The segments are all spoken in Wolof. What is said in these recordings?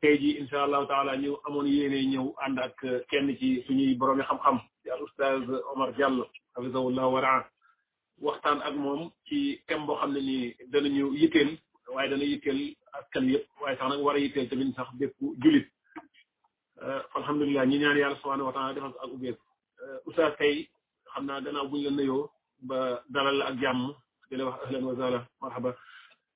tey jii incha allahu taala ñu amoon yéene ñëw ànd ak kenn ci suñuy boroomi xam-xam di al oustaz Omar Diallo hafizahullah waraa waxtaan ak moom ci thème boo xam ne nii danañu yitteel waaye dana yitteel askan yëpp waaye sax nag war a yitteel tamit sax bépp julit euh, alhamdulilah ñi ñaan yàlla subhanahu wa taala defal ak ubbeeku euh, oustaz tey xam naa gannaaw buñ la nuyoo ba dalal la ak jàmm di la wax ahlan wa sahlan marhaba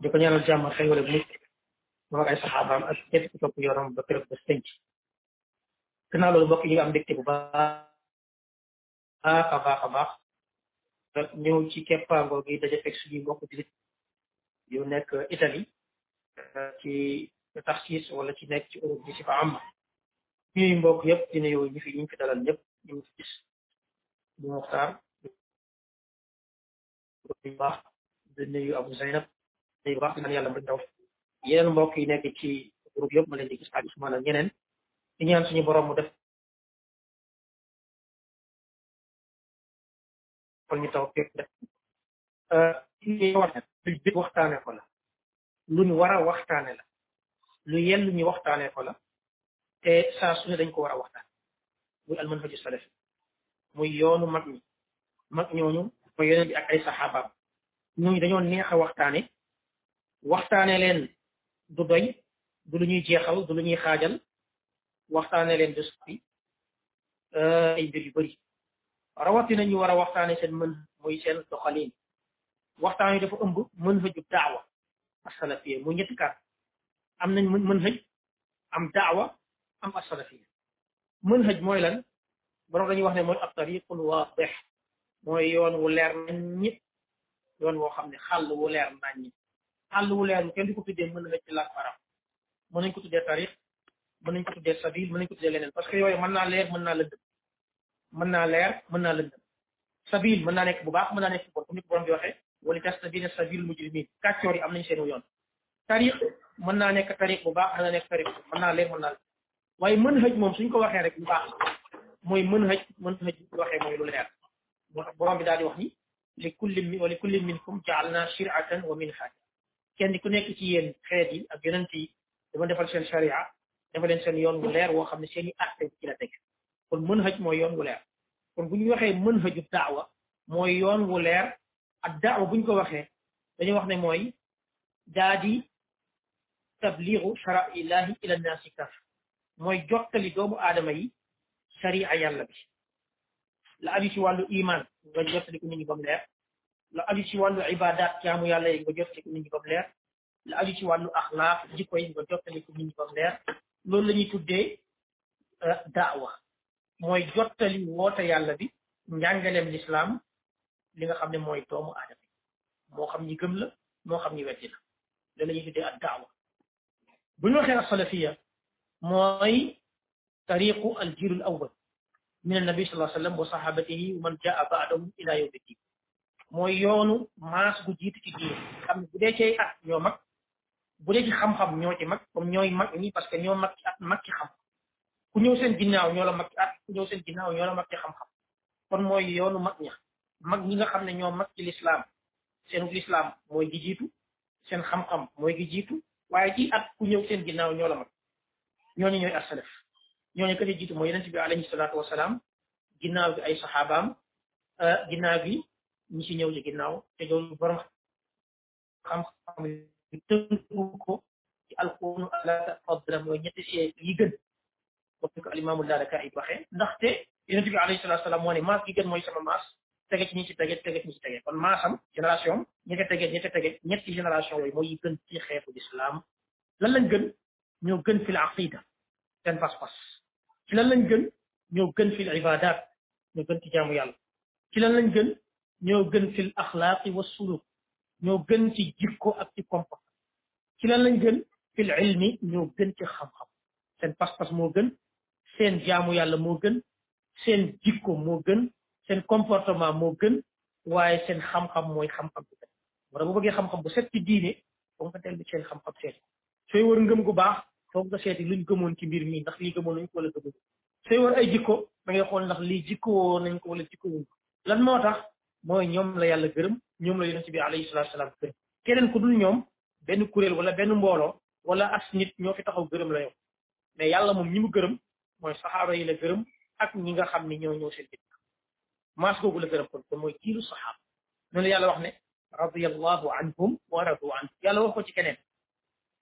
di ko ñaanal jàmm xëy wala mucc moom ak ay saxaabaam ak képp ku topp yoonam ba kër ba sënc gannaaw loolu mbokk yi nga am mbégte bu baax a baax a baax ñëw ci keppaango gi daje fekk suñuy mbokk jullit yu nekk Italie ci taxis wala ci nekk ci Europe bi si fa am ñuy mbokk yëpp di nuyu ñi fi ñu fi dalal ñëpp ñu fi gis bu Muxtaar bu baax di nuyu Abou Zeynab di nuyu baax di naan yàlla mu daw yeneen mbokk yi nekk ci groupe yëpp ma leen di gis ak Ousmane ak ñeneen di ñaan suñu borom mu def kon ñu taw fépp def li ñuy wax bi waxtaane ko la lu ñu war a waxtaane la lu yell ñu waxtaanee ko la te saa su ne dañ ko war a waxtaan muy almanhaju salafi muy yoonu mag ñi mag ñooñu mooy yonent bi ak ay saxaabaam ñooñu dañoo neex a waxtaane waxtaane leen du doy du lu ñuy jeexal du lu ñuy xaajal waxtaane leen du soppi ay mbir yu bëri rawatina ñu war a waxtaane seen mën muy seen doxalin waxtaan yi dafa ëmb mën hëju daawa asalafiya mu ñetti kaat am nañ mën mën hëj am daawa am asalafiya mën hëj mooy lan borom dañuy wax ne mooy ab tariqul waadix mooy yoon wu leer nañ ñi yoon woo xam ne xàll wu leer nañ ñi xàll wu leer kenn du ko tuddee mën hëj ci làkk arab mën nañ ko tuddee tariq mën nañ ko tuddee sabil mën nañ ko tuddee leneen parce que yooyu mën naa leer mën naa lëndëm mën naa leer mën naa lëndëm sabil mën naa nekk bu baax mën naa nekk bu bon comme ni ko borom bi waxee wala tastabina sabil mujrimin kàccoor yi am nañ seen yoon tariq mën naa nekk tariq bu baax mën naa nekk tariq mën naa leer mën naa waaye mën hëj moom suñ ko waxee rek bu baax mooy mën hëj mën hëj bu waxee mooy lu leer moo tax borom bi daal di wax ni li kulli min wa li kulli minkum jaalna shiratan wa minhaja kenn ku nekk ci yéen xeet yi ak yonent yi dama defal seen sharia dafa leen seen yoon wu leer woo xam ne seen i atte ci la teg kon mën hëj mooy yoon wu leer kon bu ñu waxee mën hëju daawa mooy yoon wu leer ak daawa bu ñu ko waxee dañu wax ne mooy daa di tabliiru shara'illahi ila naasi kaf mooy jottali doomu aadama yi sharia yàlla bi la aju ci wàllu iman nga jottali ko nit ñi ba mu leer la aju ci wàllu ibadat jaamu yàlla yi nga jottali ko nit ñi ba mu leer la aju ci wàllu axlaaq jikko yi nga jottali ko nit ñi ba mu leer loolu la ñuy tuddee daawa mooy jottali woote yàlla bi njàngaleem lislaam li nga xam ne mooy doomu aadama moo xam ñi gëm la moo xam ñi weddi la loolu la ñuy tuddee ak daawa bu ñu waxee asalafiya mooy tariqu al jiil al awwal min annabi sallallahu alayhi wa sallam wa sahabatihi wa man jaa baadahum ila yawmi din mooy yoonu maas gu jiitu ci diine xam ne bu dee cay at ñoo mag bu dee ci xam-xam ñoo ci mag comme ñooy mag ñi parce que ñoo mag ci at mag ci xam ku ñëw seen ginnaaw ñoo la mag ci at ku ñëw seen ginnaaw ñoo la mag ci xam-xam kon mooy yoonu mag ña mag ñi nga xam ne ñoo mag ci lislaam seenu lislaam mooy ji jiitu seen xam-xam mooy gi jiitu waaye ci at ku ñëw seen ginnaaw ñoo la mag ñooñu ñooy asalaf ñooñu ka ci jiitu mooy yonent bi alayhi salaatu wasalaam ginnaaw gi ay saxaabaam ginnaaw gi ñi ci ñëw ci ginnaaw te loolu borom xam-xam tënku ko ci alquran ala tafadla mooy ñetti siècle yi gën comme ni ko alimaamu Laalakaa'i yi waxee ndaxte yonent bi alayhi salaatu salaam moo ne maas gi gën mooy sama maas tege ci ñi ci tege tege ci ñi ci tege kon maasam génération am ñi ca tege ñi ca tege ñetti génération yooyu mooy yi gën ci xeetu lislaam lan lañ gën ñoo gën fi l aqida seen pas-pas ci lan lañ gën ñoo gën fi l ibadat ñoo gën ci jaamu yàlla ci lan lañ gën ñoo gën fi l axlaaqi wa suluk ñoo gën ci jikko ak ci comportement ci lan lañ gën fi l ilmi ñoo gën ci xam-xam seen pas-pas moo gën seen jaamu yàlla moo gën seen jikko moo gën seen comportement moo gën waaye seen xam-xam mooy xam-xam bu set wala bu bëggee xam-xam bu set ci diine foog nga dellu seen xam-xam seet sooy wër ngëm gu baax foog nga seeti luñ gëmoon ci mbir mi ndax lii gëmoon nañ ko wala gëmoon sooy wër ay jikko da ngay xool ndax lii jikko nañ ko wala jikko wuñ lan moo tax mooy ñoom la yàlla gërëm ñoom la yonent bi alayhi salaatu salaam gërëm keneen ku dul ñoom benn kuréel wala benn mbooloo wala as nit ñoo fi taxaw gërëm la yow mais yàlla moom ñi mu gërëm mooy saxaaba yi la gërëm ak ñi nga xam ni ñoo ñëw seen dëkk maas googu la gërëm kon kon mooy kiilu saxaaba noonu yàlla wax ne radiyallahu anhum wa radu an yàlla wax ko ci keneen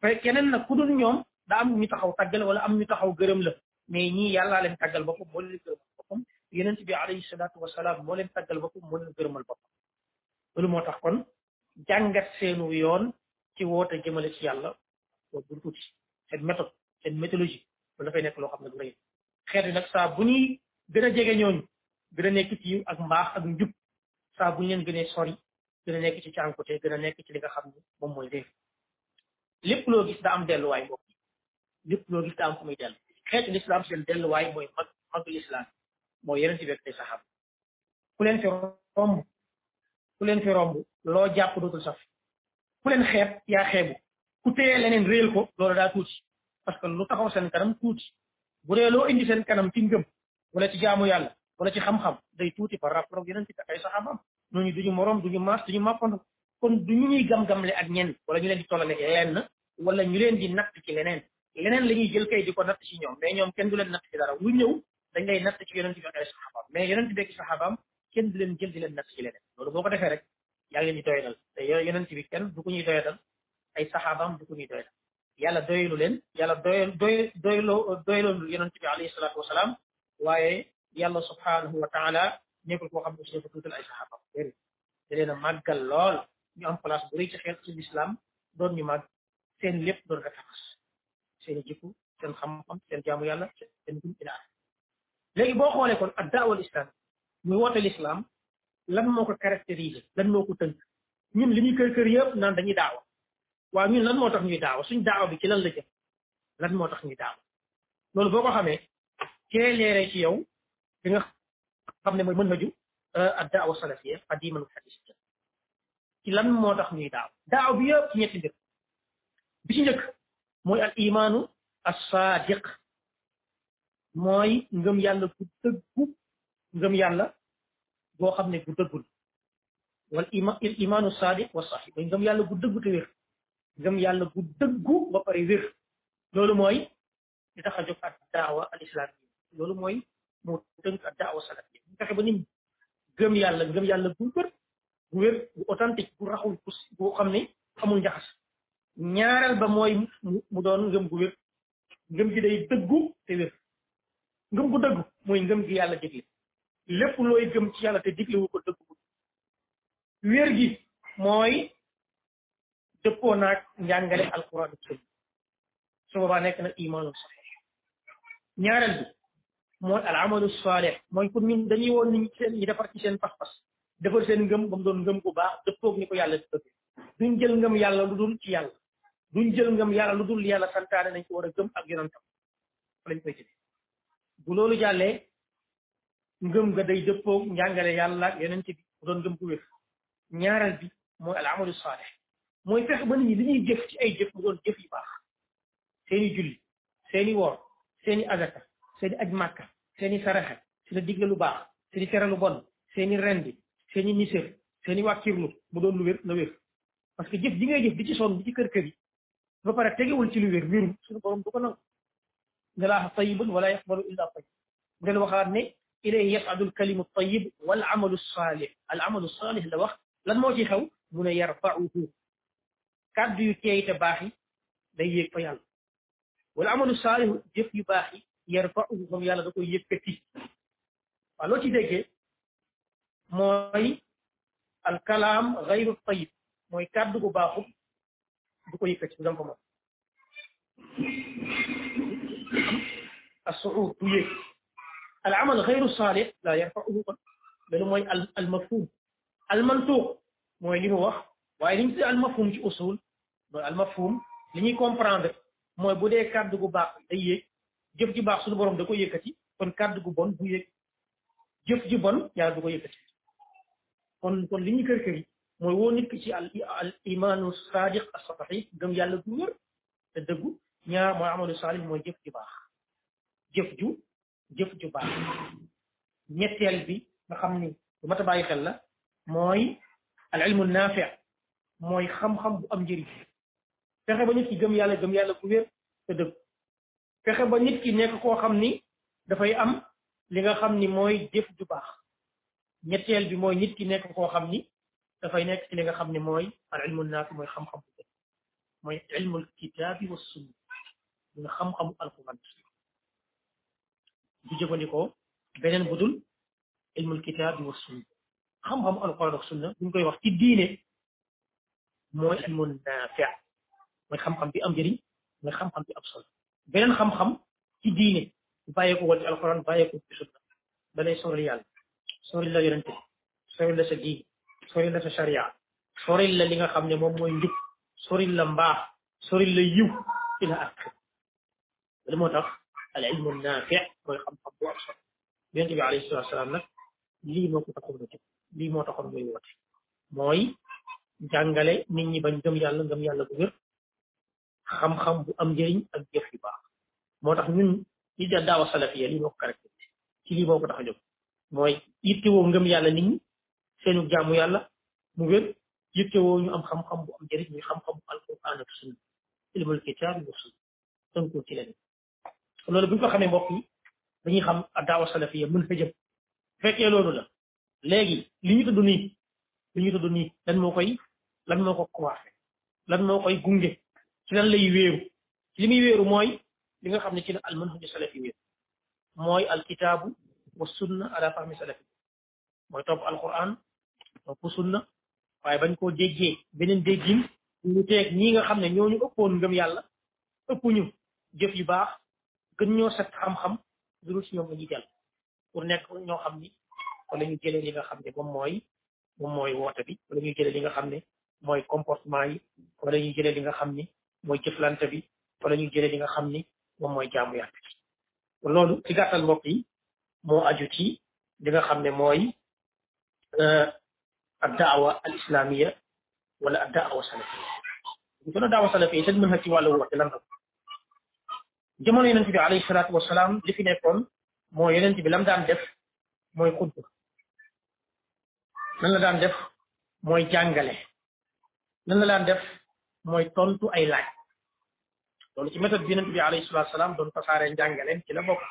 fay keneen nag ku dul ñoom daa am ñu taxaw tàggal wala am ñu taxaw gërëm la mais ñii yàllaa leen tàggal boppam moo leen gërëmal boppam yonent bi alayhi salaatu wasalaam moo leen tàggal boppam moo leen gërëmal boppam loolu moo tax kon jàngat seenu yoon ci woote jëmale ci yàlla loolu bu tuuti seen méthode seen méthodologie loolu dafay nekk loo xam ne du rëy xeet yi nag saa bu ñuy gën a jege ñooñu gën a nekk ci yiw ak mbaax ak njub saa bu ñu leen gënee sori gën a nekk ci cànkute gën a nekk ci li nga xam ne moom mooy réer lépp loo gis daa am delluwaay mbokk yi lépp loo gis daa am fu muy dellu xeetu lislaam seen delluwaay mooy mag mag lislaam mooy yeneen ci bekk te saxaab ku leen fi romb ku leen fi romb loo jàpp dootul saf ku leen xeeb yaa xeebu ku téye leneen réel ko loolu daa tuuti parce que lu taxaw seen kanam tuuti bu dee loo indi seen kanam ci ngëm wala ci jaamu yàlla wala ci xam-xam day tuuti par rapport ak yeneen ci ay saxaabam ñooñu duñu morom duñu maas duñu màppandu kon du ñu ñuy gam-gamle ak ñenn wala ñu leen di tollale lenn wala ñu leen di natt ci leneen leneen la ñuy jël kay di ko natt ci ñoom mais ñoom kenn du leen natt ci dara lu ñëw dañ lay natt ci yonent bi ak ay saxaabaam mais yonent bi ak saxaabaam kenn du leen jël di leen natt ci leneen loolu boo ko defee rek yaa ngi leen di doyadal te yonent bi kenn du ko ñuy doyadal ay saxaabaam du ko ñuy doyadal yàlla doyalu leen yàlla doy doy doyloo doyaloolu yonent bi alayhi salaatu wasalaam waaye yàlla subhaanahu wa taala nekkul koo xam ne aussi dafa tuutal ay saxaabaam déedéet da leen a màggal lool ñu am place bu rëy ci xeet ci lislaam doon ñu màgg seen lépp doon référence seen i jikko seen xam-xam seen jaamu yàlla seen dund ila léegi boo xoolee kon ak daawal islam muy woote l'islam lan moo ko caractériser lan moo ko tënk ñun li ñuy kër kër yëpp naan dañuy daawa waaw ñun lan moo tax ñuy daawa suñ daawa bi ci lan la jëm lan moo tax ñuy daawa loolu boo ko xamee kee leeree ci yow di nga xam ne mooy mën na ju ak daawa salafiya qadiman wa hadis ci lan moo tax ñuy daaw daaw bi yëpp ci ñetti njëkk bi ci njëkk mooy al imaanu as-saadiq mooy ngëm yàlla bu dëggu ngëm yàlla boo xam ne bu dëggul wal ima il imaanu saadiq wa saxiix mooy ngëm yàlla bu dëggu te wér ngëm yàlla bu dëggu ba pare wér loolu mooy li tax a jóg ak daawa al islam yi loolu mooy mu tënk ak daawa salaf yi mu fexe ba nit gëm yàlla gëm yàlla bu wér bu wér bu authentique bu raxul bu xam ne amul njaxas ñaareel ba mooy mu doon ngëm gu wér ngëm gi day dëggu te wér ngëm gu dëggu mooy ngëm gi yàlla digle lépp looy gëm ci yàlla te diglewu ko dëggu wér gi mooy dëppoo naag njàngale alquran ak sunna su boobaa nekk na imaanu saxeex ñaareel bi mooy al amalu saalih mooy pour ñun dañuy woon ñu seen ñi defar ci seen pas-pas defar seen ngëm ba mu doon ngëm bu baax dëppoog ni ko yàlla di bëgg duñ jël ngëm yàlla lu dul ci yàlla duñ jël ngëm yàlla lu dul yàlla santaane nañ ko war a gëm ak yonentam lañ koy jëlee bu loolu jàllee ngëm nga day dëppoo njàngale yàlla ak yonent bi mu doon ngëm gu wér ñaareel bi mooy al amalu saalih mooy fexe ba nit ñi li ñuy jëf ci ay jëf mu doon jëf yu baax seeni julli seeni woor seeni azaka seeni aj màkka seeni saraxa seeni digle lu baax seeni tere lu bon seeni rendi seeni nisër seeni wàkkirlu mu doon lu wér na wér parce que jëf ji ngay jëf di ci sonn di ci kër kër yi ba pare tegewul ci lu wér wéru suñu borom du ko nangu ne laaha tayibun wala yaqbalu illa tayib mu del waxaat ne ilayhi yasadu alkalimu tayib wal amalu salih al amalu salih la wax lan moo ci xew mu ne yarfauhu kàddu yu teey te baax yi day yéeg fa yàlla wal amalu salih jëf yu baax yi yarfauhu moom yàlla da koy yëkkati waaw loo ci déggee mooy alkalaam gayru tayib mooy kàddu gu baaxul du ko yëkkati du dem fa moom as-su'ud du yéeg al amal xayru saalih la yarfa'uhu kon loolu mooy al al mafhum al mantuq mooy li mu wax waaye li ñu tuddee al mafhum ci usul mooy al mafhum li ñuy comprendre mooy bu dee kàddu gu baax day yéeg jëf ji baax suñu borom da ko yëkkati kon kàddu gu bon du yéeg jëf ji bon yàlla du ko yëkkati kon kon li ñu kër kër yi mooy woo nit ki ci al al imaanu sadiq as sahih gëm yàlla bu wér te dëggu ñaar mooy amalu saalih mooy jëf ju baax jëf ju jëf ju baax ñetteel bi nga xam ni bu mat a bàyyi xel la mooy al ilmu naafi mooy xam-xam bu am njëriñ fexe ba nit ki gëm yàlla gëm yàlla bu wér te dëgg fexe ba nit ki nekk koo xam ni dafay am li nga xam ni mooy jëf ju baax ñetteel bi mooy nit ki nekk koo xam ni dafay nekk ci li nga xam ni mooy al ilmu naafi mooy xam-xam bu jëkk mooy ilmul kitaabi wa sunna mooy xam-xamu alquran du jëfandikoo beneen bu dul ilmul kitaabi wa sunna xam-xamu alquran ak sunna bu ñu koy wax ci diine mooy ilmun naafi mooy xam-xam bi am njëriñ mooy xam-xam bi am solo beneen xam-xam ci diine bàyyi ko woon ci alxuraan bàyyi ko ci sunna da lay sori yàlla sori la yonent bi sori la sa diine sori la sa sharia sori la li nga xam ne moom mooy njub sori la mbaax sori la yiw ila axir li moo tax al ilmu naafi mooy xam-xam bu am solo yonent bi alayhi salaatu salaam nag lii moo ko taxoon a jóg lii moo taxoon muy woote mooy jàngale nit ñi bañ gëm yàlla ngëm yàlla bu wér xam-xam bu am njëriñ ak jëf yu baax moo tax ñun li da daawa salafiya lii moo ko caractérisé ci lii moo ko tax a jóg mooy yittewoo ngëm yàlla nit ñi seenu jaamu yàlla mu wér yittewoo ñu am xam-xam bu am njëriñ ñu xam-xam bu alquran ak sunna ilmul kitaab wa sunna tënkoo ci leen loolu bu ñu ko xamee mbokk yi dañuy xam daawa salafiya mën fa jëm fekkee loolu la léegi li ñu tudd nii li ñu tudd nii lan moo koy lan moo ko coiffé lan moo koy gunge ci lan lay wéeru ci li muy wéeru mooy li nga xam ne ci la al manhaju salafi wéeru mooy al kitaabu wa sunna ala fahmi salafi mooy topp alquran topp sunna waaye bañ koo déggee beneen déggin ñu teeg ñi nga xam ne ñooñu ëppoon ngëm yàlla ëppuñu jëf yu baax gën ñoo set xam-xam lu dul si ñoom la ñuy jël pour nekk ñoo xam ni wala ñu jëlee li nga xam ne moom mooy moom mooy woote bi wala ñu jëlee li nga xam ne mooy comportement yi wala ñu jëlee li nga xam ni mooy jëflante bi fa la ñuy jëlee li nga xam ni moom mooy jaamu yàlla bi loolu ci gàttal mbokk yi moo aju ci li nga xam ne mooy ad daawa al islamia wala ad daawa salafia ñu gën a daawa salafia seen mën na ci wàllu woote lan la jamono yonent bi alayhi salaatu wasalaam li fi nekkoon moo yonent bi lam daan def mooy xutba lan la daan def mooy jàngale lan la daan def mooy tontu ay laaj loolu ci méthode bi yonent bi alayhi salaatu salaam doon tasaare njàngale ci la bokk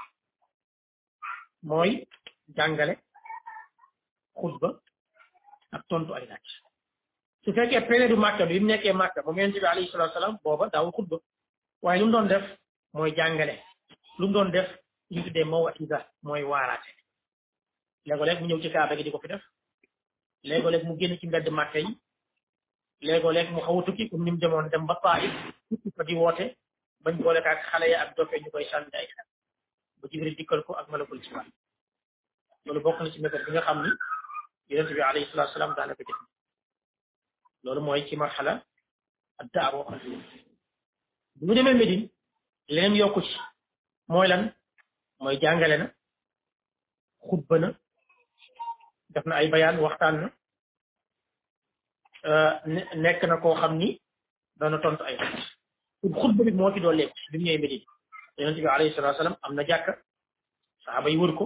mooy jàngale xutba ak tontu ay laaj su fekkee période màkka bi mu nekkee màkka moom yonent bi alayhi salaatu salaam booba daawul xutba waaye lu mu doon def mooy jàngale lu mu doon def li ñu tuddee maw'iza mooy waaraate léegoo-léeg mu ñëw ci kaaba gi di ko fi def léegoo-léeg mu génn ci mbedd màkka yi léegoo-léeg mu xaw a tukki comme ni mu demoon dem ba Taif tukki fa di woote bañ boole ko ak xale ya ak dofe ñu koy sànni ay xel ba Jibril dikkal ko ak malakul ci waat loolu bokk na ci méthode bi nga xam ni yonent bi alayhi salaatu salaam daanaka jëf loolu mooy ci marxala ak daawa qalbiya bu ñu demee Médine leneen yokku ci mooy lan mooy jàngale na xutba na def na ay bayaan waxtaan na nekk na koo xam ni dana tontu ay xutba xutba bi moo ci dooleeku bi mu ñëwee Médine yonente bi alayhi salatu wasalam am na jàkka saxaaba yi wër ko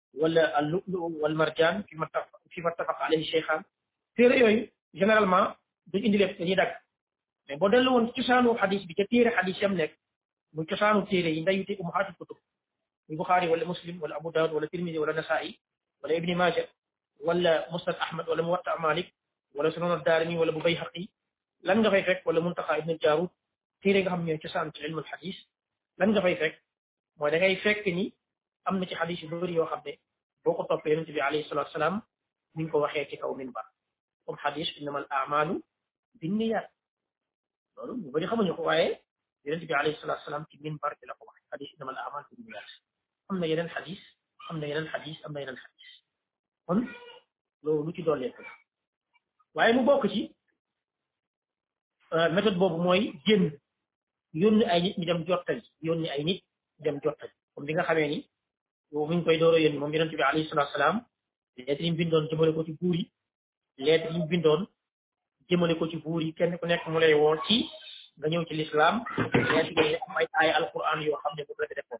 wala al lu'lu wal marjaan fi ma taf fi ma tafaq alayhi cheikhaan téere yooyu généralement duñ indi lépp dañuy dagg mais boo dellu woon cosaanu xadis bi ca téere xadis yam nekk muy cosaanu téere yi ndayu te umahaatul kutub muy buxaari wala muslim wala abu daawud wala tirmidi wala nasaa'i wala ibni maaja wala musnad ahmad wala muwatta malik wala sunan ad-daarimi wala bu bayhaqi lan nga fay fekk wala muntaqa ibn jaarut téere nga xam ñooy cosaan ci ilmul xadis lan nga fay fekk mooy da ngay fekk ni am na ci xadis yu bëri yoo xam ne boo ko toppee yonente bi alayhi salatu wasalaam ni nga ko waxee ci kaw minbar comme xadis innama al amalu binniyat loolu ñu bëri xamuñu ko waaye yonente bi alayhi salatu wasalaam ci minbar bi la ko waxee xadis innama al amalu binniyat am na yeneen xadis am na yeneen xadis am na yeneen xadis kon loolu lu ci dolleeku la waaye mu bokk ci méthode boobu mooy génn yónni ay nit ñu dem jottali yónni ay nit dem jottali comme li nga xamee ni yow mi ngi koy dooro yónni moom yonent bi alayhi salaatu salaam lettre yi mu bindoon jëmale ko ci buur yi lettre yi mu bindoon jëmale ko ci buur yi kenn ku nekk mu lay woo ci nga ñëw ci lislaam lettre yooyu am ay ay alquran yoo xam ne bu la defoon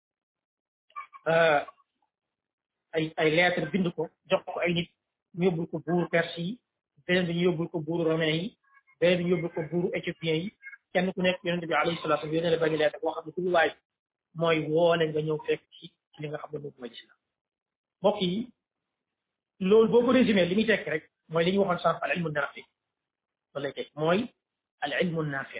ay ay lettre bind ko jox ko ay nit ñu yóbbul ko buuru perse yi beneen bi ñu yóbbul ko buuru romain yi beneen bi ñu yóbbul ko buuru éthiopien yi kenn ku nekk yonente bi alayhi salaatu wa yónnee la benn lettre boo xam ne ku ñu waaj mooy woole nga ñëw fekk ci ci li nga xam ne moom mooy islam mbokk yi loolu boo ko résumé li muy tekk rek mooy li ñu waxoon sànq al ilmu naafi loolu lay tekk mooy al ilmu naafi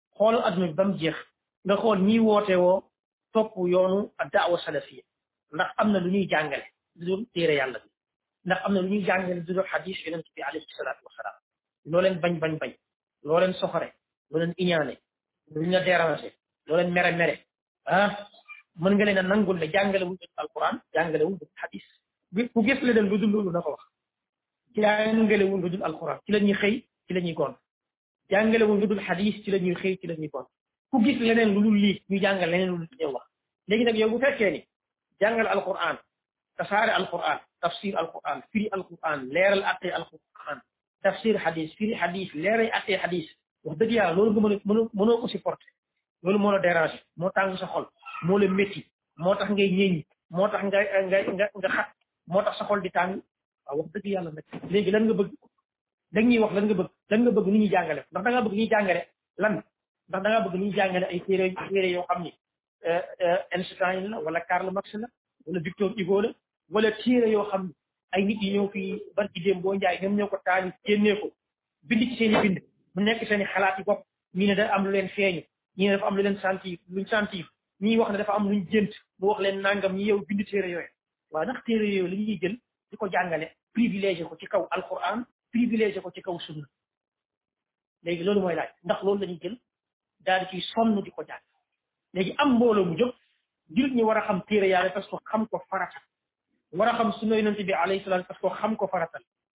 xool adduna bi ba mu jeex nga xool ñiy woote woo topp yoonu daawa salafiya ndax am na lu ñuy jàngale lu dul téere yàlla bi ndax am na lu ñuy jàngale lu dul xadis yonent bi alayhi salaatu wasalaam loo leen bañ bañ bañ loo leen soxore loo leen iñaane lu ñu la dérangé loo leen mere mere ah mën nga leen a nangul ne jàngale wuñ leen alquran jàngale wuñ leen xadis bi ku gis leneen lu dul loolu na ko wax jàngale wuñ lu dul alquran ci la ñuy xëy ci la ñuy goon jàngale wuñ lu dul xadis ci la ñuy xëy ci la ñuy kon ku gis leneen lu dul lii ñu jàngal leneen lu dul ñëw wax léegi nag yow bu fekkee ni jàngal alquran tasaare alquran tafsir alquran firi alquran leeral attee alquran tafsir xadis firi xadis leeral attee xadis wax dëgg yàlla loolu nga mën a mënoo mënoo ko supporter loolu moo la déranger moo tàng sa xol moo la métti moo tax ngay ñeeñ moo tax nga nga nga nga xat moo tax sa xol di tàng waaw wax dëgg yàlla nag léegi lan nga bëgg da ñuy wax lan nga bëgg lan nga bëgg nu ñuy jàngale ndax da ngaa bëgg ñuy jàngale lan ndax da ngaa bëgg nu ñuy jàngale ay téere téere yoo xam ni Einstein la wala Karl Marx la wala Victor Hugo la wala téere yoo xam ni ay nit yi ñëw fii barki démb boo njaay ñoom ñoo ko taali génnee ko bind ci seen i bind mu nekk seen i xalaat yi bopp ñii ne dafa am lu leen feeñu ñii ne dafa am lu leen sentir luñ sentir ñii wax ne dafa am luñ jënt mu wax leen nangam ñi yow bind téere yooyu waaye ndax téere yooyu li ñuy jël di ko jàngale privilégié ko ci kaw alquran privilégié ko ci kaw sunna léegi loolu mooy laaj ndax loolu la ñuy jël daal di ciy sonn di ko jàng léegi am mbooloo mu jóg jullit ñi war a xam téere yàlla parce que xam ko farata war a xam sunna yonente bi alayhi salaam parce que xam ko farata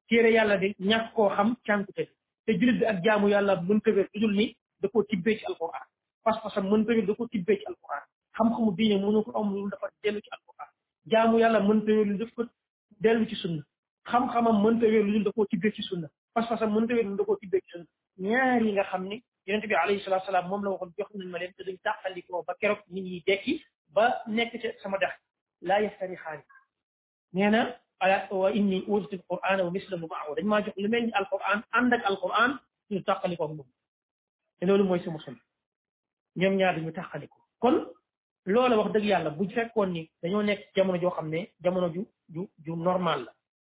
téere yàlla de ñàkk koo xam cànkute te jullit bi ak jaamu yàlla mën ko wér dudul ni da koo tibbee ci alquran pas-pasam mën ko wér da koo tibbee ci alquran xam-xamu diine mënu ko am lu dafa dellu ci alquran jaamu yàlla mën ko wér lu daf ko dellu ci sunna xam-xamam mën ko wér lu dul da koo tibbee ci sunna pas-pasam mën ko wér lu da koo tibbee ci sunna ñaar yi nga xam ni yonent bi alayhi salaatu salaam moom la waxoon jox nañ ma leen te duñ tàqalikoo ba keroog nit ñi dekki ba nekk ca sama dex laa yastarixaani nee na ala wa inni uutu alqur'ana wa mislahu maahu dañ maa jox lu mel ni alqur'an ànd ak alqur'an ñu tàqalikoo ak moom te loolu mooy sama sunna ñoom ñaar dañu tàqalikoo kon loola wax dëgg yàlla bu fekkoon ni dañoo nekk jamono joo xam ne jamono ju ju ju normal la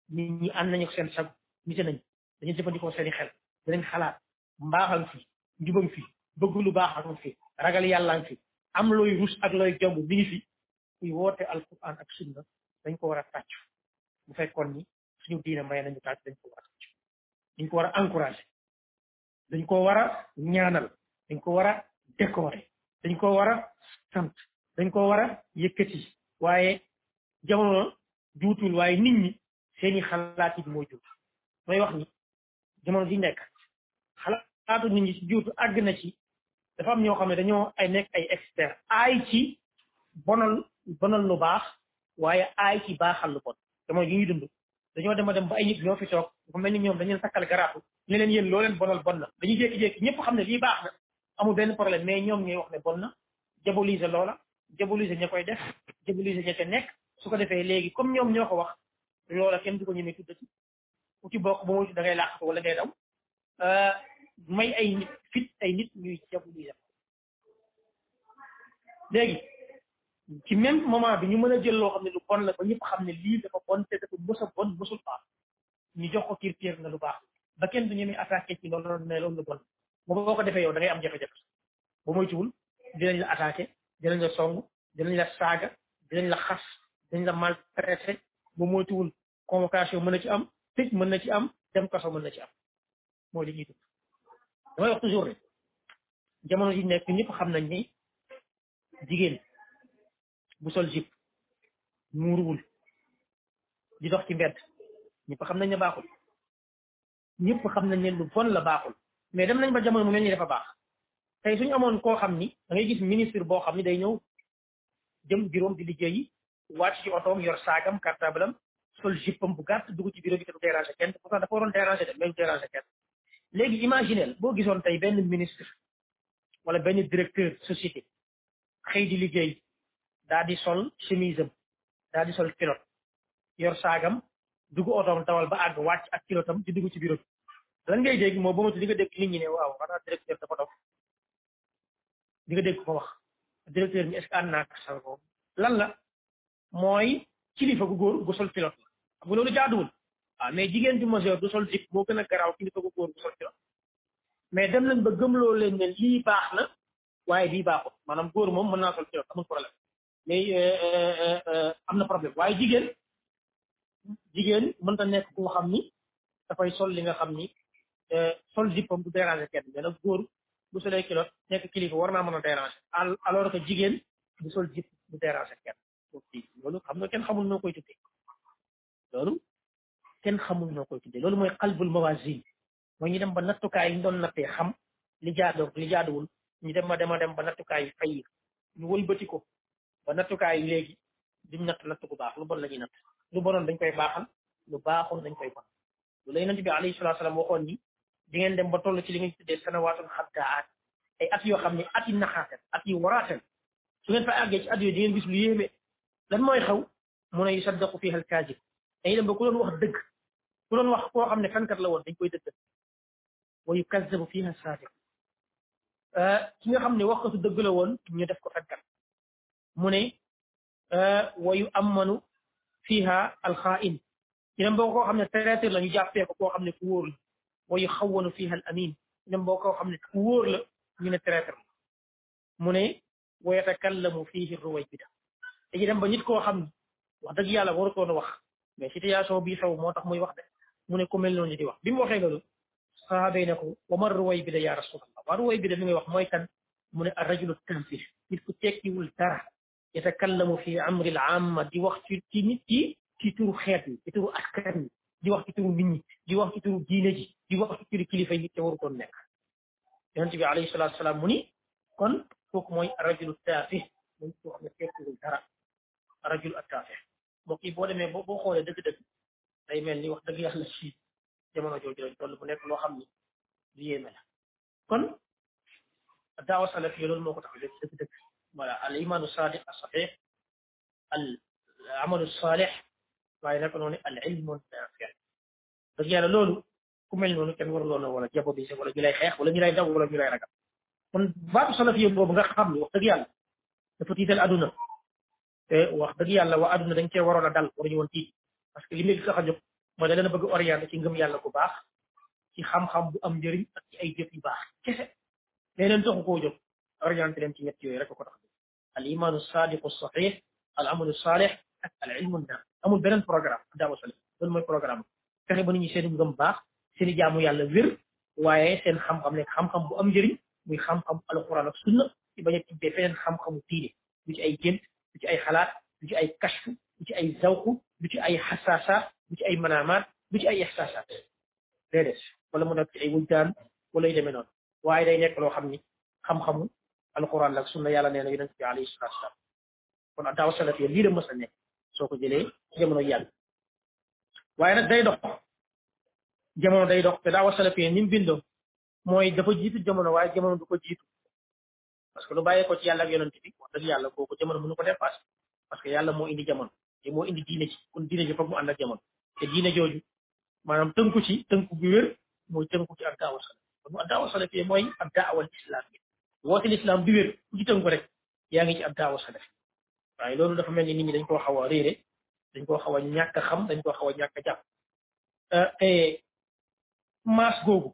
nit ñi ànd nañu ak seen sago nite nañ dañu jëfandikoo seen i xel danañ xalaat mbaaxam fi njubam fi bëgg lu baax ak fi ragal yàlla fi am looy rus ak looy jomb mi ngi fi kuy woote alquran ak sunna dañ ko war a tàcc bu fekkoon ni suñu diine may nañu tàcc dañ ko war a tàcc dañ ko war a encouragé dañ ko war a ñaanal dañ ko war a décorer dañ ko war a sant dañ ko war a yëkkati waaye jamono juutul waaye nit ñi seeni xalaat it moo juut may wax ni jamono ji nekk xalaatu nit ñi ci juutu àgg na ci dafa am ñoo xam ne dañoo ay nekk ay expert aay ci bonal bonal lu baax waaye aay ci baaxal lu bon jamono ji ñuy dund dañoo dem a dem ba ay nit ñoo fi toog dafa mel ni ñoom dañu leen takkal garaatu ne leen yéen loo leen bonal bon na dañuy jékki-jékki ñëpp xam ne lii baax na amul benn problème mais ñoom ñooy wax ne bon na diaboliser loola diaboliser ña koy def diaboliser ña ca nekk su ko defee léegi comme ñoom ñoo ko wax loola kenn du ko ñemee tuddati ku ci bokk ba moytu da ngay làqatu wala ngay daw may ay nit fit ay nit ñuy jabu ñuy def léegi ci même moment bi ñu mën a jël loo xam ne lu bon la ba ñëpp xam ne lii dafa bon te dafa mës a bon mësul baax ñu jox ko kiir kiir nga lu baax ba kenn du ñemee attaqué ci loolu ne loolu lu bon moom boo ko defee yow da ngay am jafe-jafe ba moytuwul dinañ la attaqué dinañ la song dinañ la saaga dinañ la xas dinañ la maltraité ba moytuwul convocation mën na ci am tëj mën na ci am dem kaso mën na ci am mooy li ñuy dund damay wax toujours rek jamono ji nekk ñëpp xam nañ ni jigéen bu sol jip muuruwul di dox ci mbedd ñëpp xam nañ ne baaxul ñëpp xam nañ ne lu bon la baaxul mais dem nañ ba jamono mu mel ni dafa baax tey suñu amoon koo xam ni da ngay gis ministre boo xam ni day ñëw jëm biroom di liggéeyi wàcc ci otoom yor saagam cartable am sol jippam bu gàtt dugg ci bureau bi te du déranger kenn pourtant dafa waroon déranger de mais du déranger kenn léegi imaginel boo gisoon tey benn ministre wala benn directeur société xëy di liggéey daa di sol chemise am daa di sol culotte yor saagam dugg otoom tawal ba àgg wàcc ak culotte am di dugg ci bureau bi lan ngay dégg moo ba ma di nga dégg nit ñi ne waaw xanaa directeur dafa dof di nga dégg ko wax directeur bi est-ce que ànd naa ko sago lan la mooy kilifa gu góor gu sol pilote la xam nga loolu jaaduwul waaw mais jigéen ju majeur du sol jip moo gën a garaaw kilifa gu góor gu sol pilote mais dem nañ ba gëmloo leen ne lii baax na waaye lii baaxul maanaam góor moom mën naa sol pilote amul problème mais euh, euh, am na problème waaye jigéen jigéen mën ta nekk koo xam ni dafay sol li nga xam ni sol jippam du déranger kenn mais nag góor bu solee kilot nekk kilifa war naa mën a déranger alors que jigéen du sol jipp du déranger kenn loolu xam nga kenn xamul noo koy tuddee loolu kenn xamul noo koy tuddee loolu mooy qalbul mawazin mooy ñu dem ba nattukaay yi ñu doon nattee xam li jaadoo li jaaduwul ñu dem a dem a dem ba nattukaay yi fay ñu wëlbati ko ba nattukaay yi léegi duñ natt natt bu baax lu bon la ñuy natt lu bonoon dañ koy baaxal lu baaxoon dañ koy bon lu lay yonent bi alayhi salaatu salaam waxoon ni di ngeen dem ba toll ci li ngeen tuddee sanawaatun xaddaat ay at yoo xam ne at yi naxaatel at yi waraatel su ngeen fa àggee ci at yooyu di ngeen gis lu yéeme lan mooy xew mu ne yusaddaqu fiha al kaajib dañuy dem ba ku doon wax dëgg ku doon wax koo xam ne fenkat la woon dañ koy dëgg wa yukazzabu fiha saadiq ki nga xam ne waxkatu dëgg la woon ñu def ko fenkat mu ne wa yu ammanu fiha al xaain ñu dem ba koo xam ne traître la ñu jàppee ko koo xam ne ku wóor la wa yu xawwanu fiha al amin ñu dem ba koo xam ne ku wóor la ñu ne traître la mu ne wa yatakallamu fiihi ruwaj bi da dañuy dem ba nit koo xam ne wax dëgg yàlla waru koon a wax mais situation bii xew moo tax muy wax de mu ne ku mel noonu di wax bi mu waxee loolu sahaaba yi ne ko wa man ruwaj bi da yaa rasulallah waa ruwaj bi da mi ngay wax mooy kan mu ne arrajulu tanfir nit ku tekkiwul dara yatakallamu fi amri al-amma di wax ci ci nit ki ci turu xeet yi ci turu askan yi di wax ci turu nit ñi di wax ci turu diine ji di wax ci turu kilifa yi te waru koon nekk yonent bi alayhi salaatu wasalaam mu ni kon kooku mooy rajulu taafi mooy koo xam ne tekkiwul dara rajul ak taafi mbokk yi boo demee boo boo xoolee dëgg-dëgg day mel ni wax dëgg yàlla ci jamono jooju lañ toll bu nekk loo xam ni lu yéeme la kon daawa salaf yi loolu moo ko tax a jóg dëgg-dëgg voilà al imaanu saadiq as saxiix al amalu saalix waaye naka noonu al ilmu naafi dëgg yàlla loolu ku mel noonu kenn waruloon a wala diaboliser wala ñu lay xeex wala ñu lay daw wala ñu lay ragal kon baatu salafiyya boobu nga xam ni wax dëgg yàlla dafa tiital aduna te wax dëgg yàlla waa aduna dañ cee waroon a dal waruñu woon tiit parce que li muy sax a jóg mooy da leen a bëgg orienté ci ngëm yàlla ku baax ci xam-xam bu am njëriñ ak ci ay jëf yu baax kese leneen taxu koo jóg orienté leen ci ñett yooyu rek ko tax al imaanu saadiqu saxiix al amalu saalix ak al ilmu naam amul beneen programme daawa sali loolu mooy programme fexe ba nit ñi seen ngëm baax seen jaamu yàlla wér waaye seen xam-xam nekk xam-xam bu am njëriñ muy xam-xam alquran ak sunna ci bañ a tibbee feneen xam-xamu diine du ci ay gént du ci ay xalaat du ci ay kashfu du ci ay zawqu du ci ay xasaasaat du ci ay manaamaat du ci ay ixsaasaat déedéet wala mu nekk ci ay wujdaan wala yu demee noonu waaye day nekk loo xam ni xam-xamu alquran ak sunna yàlla nee na yonent bi alayhi salaatu salaam kon daaw salaf yi lii la mës a nekk soo ko jëlee jamono yàgg waaye nag day dox jamono day dox te daaw salaf yi ni mu bindoo mooy dafa jiitu jamono waaye jamono du ko jiitu parce que lu bàyyee ko ci yàlla ak yonent bi wax dëgg yàlla kooku jamono mënu ko dépassé parce que yàlla moo indi jamono te moo indi diine ji kon diine ji foog mu ànd ak jamono te diine jooju maanaam tënku ci tënku bi wér mooy tënku ci ak daawa sala kon ak daawa sala fii mooy ak daawal islam bi woote l'islam bi wér ku ci tënku rek yaa ngi ci ak daawa sala waaye loolu dafa mel ni nit ñi dañ koo xaw a réere dañ koo xaw a ñàkk a xam dañ koo xaw a ñàkk a jàpp te maas googu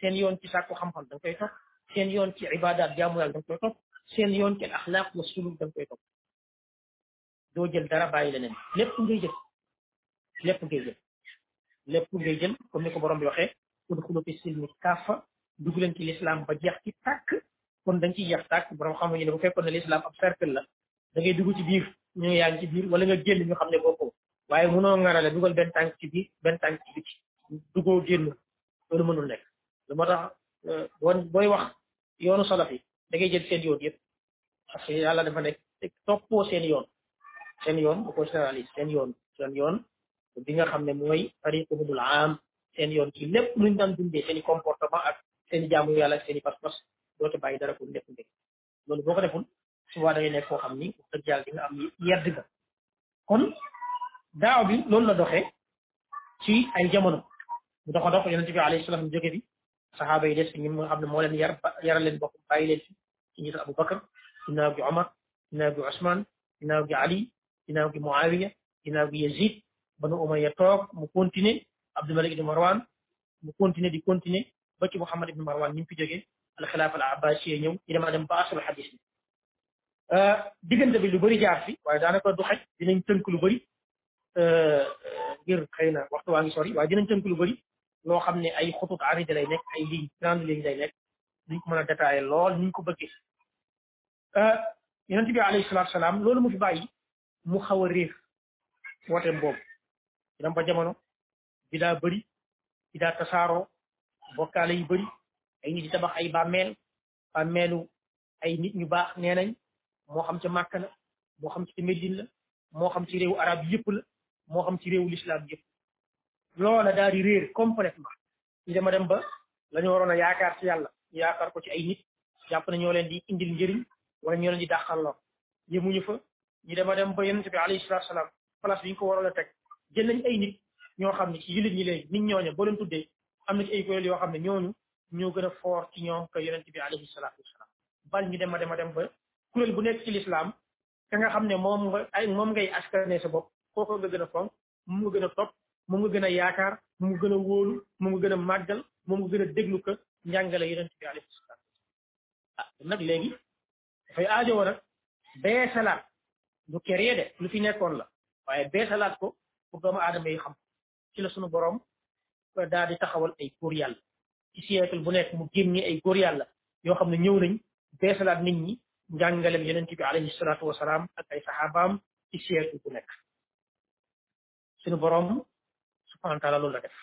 seen yoon ci sàkku xam-xam da nga koy topp seen yoon ci ibaadaat jaamu yàlla da nga koy topp seen yoon ci axlaaq wa suluk da nga koy topp doo jël dara bàyyi leneen lépp ngay jël lépp ngay jël lépp ngay jël comme ni ko borom bi waxee udxulu fi silmi kaafa dugg leen ci l'islam ba jeex ci tàkk kon dañ ciy jeex tàkk borom xam ñu ne bu fekkoon ne l'islam ab cercle la da ngay dugg ci biir ñu yaa ngi ci biir wala nga génn ñu xam ne bokkoo waaye mënoo ngarale dugal benn tànk ci biir benn tànk ci biir duggoo génn loolu mënul nekk lu ma tax boo booy wax yoonu salaf yi da ngay jël seen yoon yëpp parce que yàlla dafa nekk toppoo seen yoon seen yoon bu ko généralise seen yoon seen yoon bi nga xam ne mooy tariquhumul am seen yoon ci lépp luñ daan dundee seen i comportement ak seen i jaamu yàlla ak seen i pas-pas dootu bàyyi dara pour lépp ndek loolu boo ko deful souvent da ngay nekk koo xam ni wax dëgg yàlla di nga am yedd nga kon daaw bi loolu la doxee ci ay jamono mu dox a dox yonente bi alayhi salaam jóge bi saxaaba yi des fi ñi nga xam ne moo leen yar yaral leen bopp bàyyi leen fi ci njiital Abu Bakar ginnaaw gi Omar ginnaaw gi Ousmane ginnaaw gi Ali ginnaaw gi Muawiya ginnaaw gi Yazid banu Umayya toog mu continuer Abdul Malik ibn Marwan mu continuer di continuer ba ci Muhammad ibn Marwan ni mu fi jógee al xilaafa al abbasiya ñëw ñu dema dem ba aslu xadis bi diggante bi lu bëri jaar fi waaye daanaka du xaj dinañ tënk lu bëri ngir xëy na waxtu waa ngi sori waaye dinañ tënk lu bëri loo xam ne ay xutut aride lay nekk ay ligne grande ligne lay nekk duñ ko mën a détaillé lool ni ñu ko bëggee yonent bi alayhi salaatu salaam loolu mu fi bàyyi mu xaw a réer wooteem boobu dem ba jamono bi daa bëri bi daa tasaaroo bokkaale yu bëri ay nit di tabax ay bàmmeel bàmmeelu ay nit ñu baax nee nañ moo xam ca Màkka la moo xam ci Medine la moo xam ci réewu arab yëpp la moo xam ci réewu lislaam yëpp loola daal di réer complètement ñu dema dem ba la ñu waroon a yaakaar ci yàlla ñu yaakaar ko ci ay nit jàpp na ñoo leen di indil njëriñ wala ñoo leen di dàqal lor yëmuñu fa ñu dema dem ba yonent bi alayhi salaatu salaam place bi ñu ko waroon a teg jël nañ ay nit ñoo xam ne ci jullit ñi léegi nit ñooña boo leen tuddee am na ci ay kuréel yoo xam ne ñooñu ñoo gën a foor ci ñoom que yonent bi alayhi salaatu wasalaam bal ñu dema dema dem ba kuréel bu nekk ci lislaam ka nga xam ne moom nga ay moom ngay askane sa bopp kooku nga gën a fonk moom nga gën a topp moom nga gën a yaakaar moom nga gën a wóolu moom nga gën a màggal moom nga gën a déglu ko njàngale yonent bi alayhi salaam ah nag léegi dafay aajowoo nag bee salaat lu créé de lu fi nekkoon la waaye bee salaat ko pour doomu aadama yi xam ci la sunu borom daal di taxawal ay góor yàlla ci siècle bu nekk mu génne ay góor yàlla yoo xam ne ñëw nañ bee salaat nit ñi njàngalem yonent bi alayhi salaatu wasalaam ak ay saxaabaam ci siècle bu nekk suñu borom subhanahu wa taala loolu la def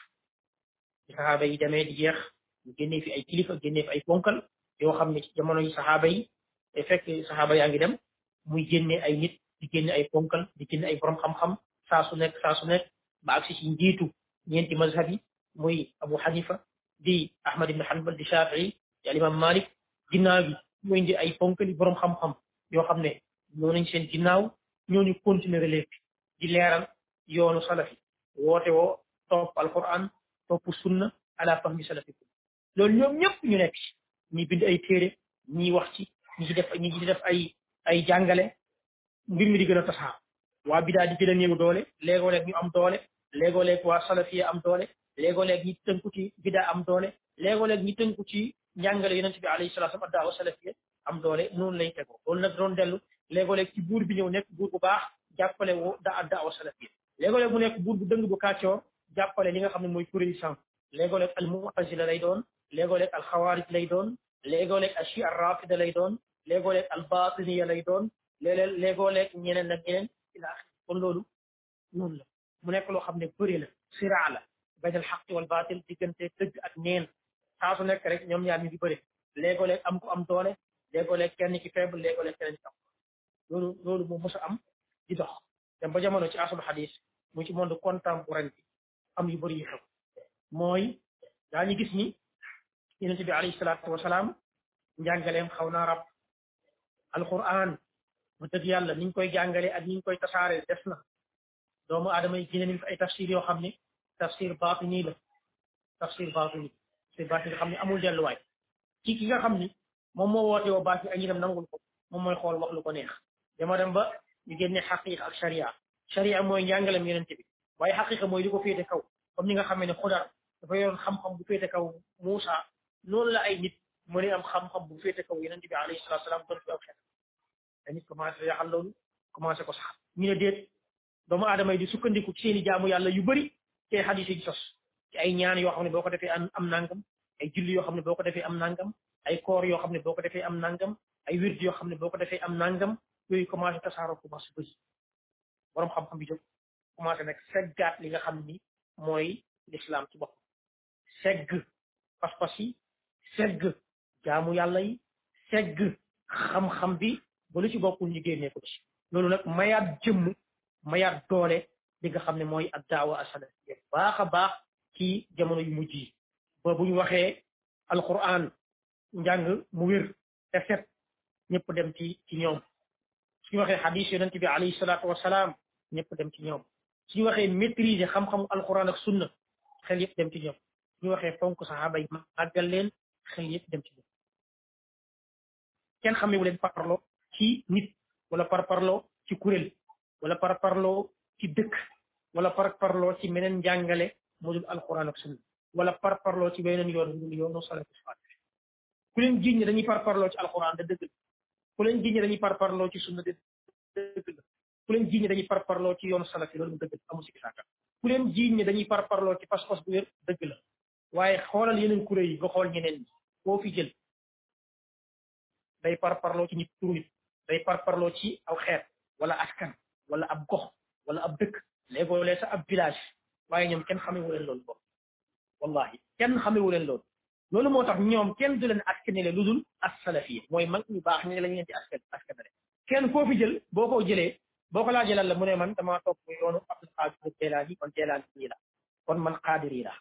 ci saxaaba yi demee di jeex ñu génnee fi ay kilifa génnee fi ay ponkal yoo xam ne ci jamono yi saxaaba yi te fekk saxaaba yaa ngi dem muy génne ay nit di génne ay ponkal di génne ay borom xam-xam saa su nekk saa su nekk ba agsi ci njiitu ñeenti mazhab yi muy Abu Hanifa di Ahmad ibn Hanbal di Shafii di al imam Malik ginnaaw bi muy indi ay ponkali borom xam-xam yoo xam ne ñoo nañ seen ginnaaw ñooñu continuer relève bi di leeral yoonu salafi woote woo topp alquran topp sunna ala fahmi salafikum loolu ñoom ñëpp ñu nekk ci ñi bind ay téere ñi wax ci ñi ci def ñi ci def ay ay jàngale mbir mi di gën a tasaar waa bidaa di gën a néew doole léegoo leeg ñu am doole léegoo leeg waa salafiya am doole léegoo leeg ñi tënku ci bidaa am doole léegoo leeg ñi tënku ci njàngale yonent bi alayhi salaatu wa daawa salafiya am doole noonu lay tegoo loolu nag doon dellu léegoo-léeg ci buur bi ñëw nekk buur bu baax jàppale woo da adda aw salaf yi léegoo-léeg mu nekk buur bu dëng bu kàccoor jàppale li nga xam ne mooy kuréel sànq léegoo-léeg al mu'tazila lay doon léegoo-léeg al xawaarij lay doon léegoo-léeg al shia rafida lay doon léegoo-léeg al batiniya lay doon léeg-léeg léegoo-léeg ñeneen ak ñeneen ila kon loolu noonu la mu nekk loo xam ne bëri la siraa la baynal xaqi wal baatil diggante dëgg ak neen saa su nekk rek ñoom ñaar ñu ngi bëri léegoo-leeg am ku am doole léegoo-leeg kenn ki faible léegoo-leeg kenn ki am loolu loolu moo mos a am di dox dem ba jamono ci asul xadis mu ci monde contemporain bi am yu bëri yu xew mooy daañu gis ni yonente bi alayhi salaatu wasalaam njàngaleem xaw naa rab alquran mu dëgg yàlla ni ñu koy jàngale ak ni ñu koy tasaare des na doomu aadama yi génne nañ fi ay tafsir yoo xam ne tafsir baatini la tafsir baatini tafsir baatini nga xam ne amul delluwaay ci ki nga xam ni moom moo woote woo baat yi ak ñi dem nangul ko moom mooy xool wax lu ko neex dama dem ba ñu génne xaqiqa ak sharia sharia mooy njàngalem yonente bi waaye xaqiqa mooy li ko féete kaw comme ni nga xamee ne xudar dafa yoroon xam-xam bu féete kaw Moussa noonu la ay nit mënee am xam-xam bu féete kaw yonent bi alayhi salaatu salaam doon fi aw xeet ay nit commencé yaxal loolu commencé ko sax ñu ne déet doomu aadama yi di sukkandiku ci seen i jaamu yàlla yu bëri te xadis yi sos ci ay ñaan yoo xam ne boo ko defee am am nangam ay julli yoo xam ne boo ko defee am nangam ay koor yoo xam ne boo ko defee am nangam ay wird yoo xam ne boo ko defee am nangam yooyu commencé tasaaroo commencé bëri borom xam-xam bi jóg commencé nag seggaat li nga xam ni mooy l'islam ci bopp segg pas-pas yi segg jaamu yàlla yi segg xam-xam bi ba lu ci bokkul ñu génnee ko ci loolu nag mayaat jëmm mayaat doole li nga xam ne mooy ak daawa asalafiya baax a baax ci jamono yu mujj yi ba bu ñu waxee alquran njàng mu wér te set ñëpp dem ci ci ñoom suñu waxee xadis yonent bi alayhi salaatu wasalaam ñëpp dem ci ñoom suñu waxee maîtriser xam-xamu alquran ak sunna xel yëpp dem ci ñoom suñu waxee fonk saxaaba yi màggal leen xel yëpp dem ci ñoom kenn xamewu leen parlo ci nit wala par parlo ci kuréel wala par parlo ci dëkk wala par parlo ci meneen njàngale mu dul alquran ak sunna wala par parlo ci beneen yoon dul yoonu salatu salih ku leen jiñ ne dañuy parparloo ci alxuraan da dëgg la ku leen jiñ ne dañuy parparloo ci sunna de dëgg la ku leen jiñ ne dañuy parparloo ci yoonu salafi loolu dëgg la amul si sàkka ku leen jiñ ne dañuy parparloo ci pas-pas bu wér dëgg la waaye xoolal yeneen kuréel yi nga xool ñeneen ñi koo fi jël day parparloo ci nit turu nit day parparloo ci aw xeet wala askan wala ab gox wala ab dëkk léegoo lee sa ab village waaye ñoom kenn xamee wu leen loolu bopp wallahi kenn xamewu leen loolu loolu moo tax ñoom kenn du leen askanale lu dul asalafiya mooy mag ñu baax ñi lañ leen di askan askanale kenn koo fi jël boo ko jëlee boo ko laajee lan la mu ne man damaa topp yoonu Abdul Qaadir Jeylaani kon Jeylaani yi la kon man Qaadir yi la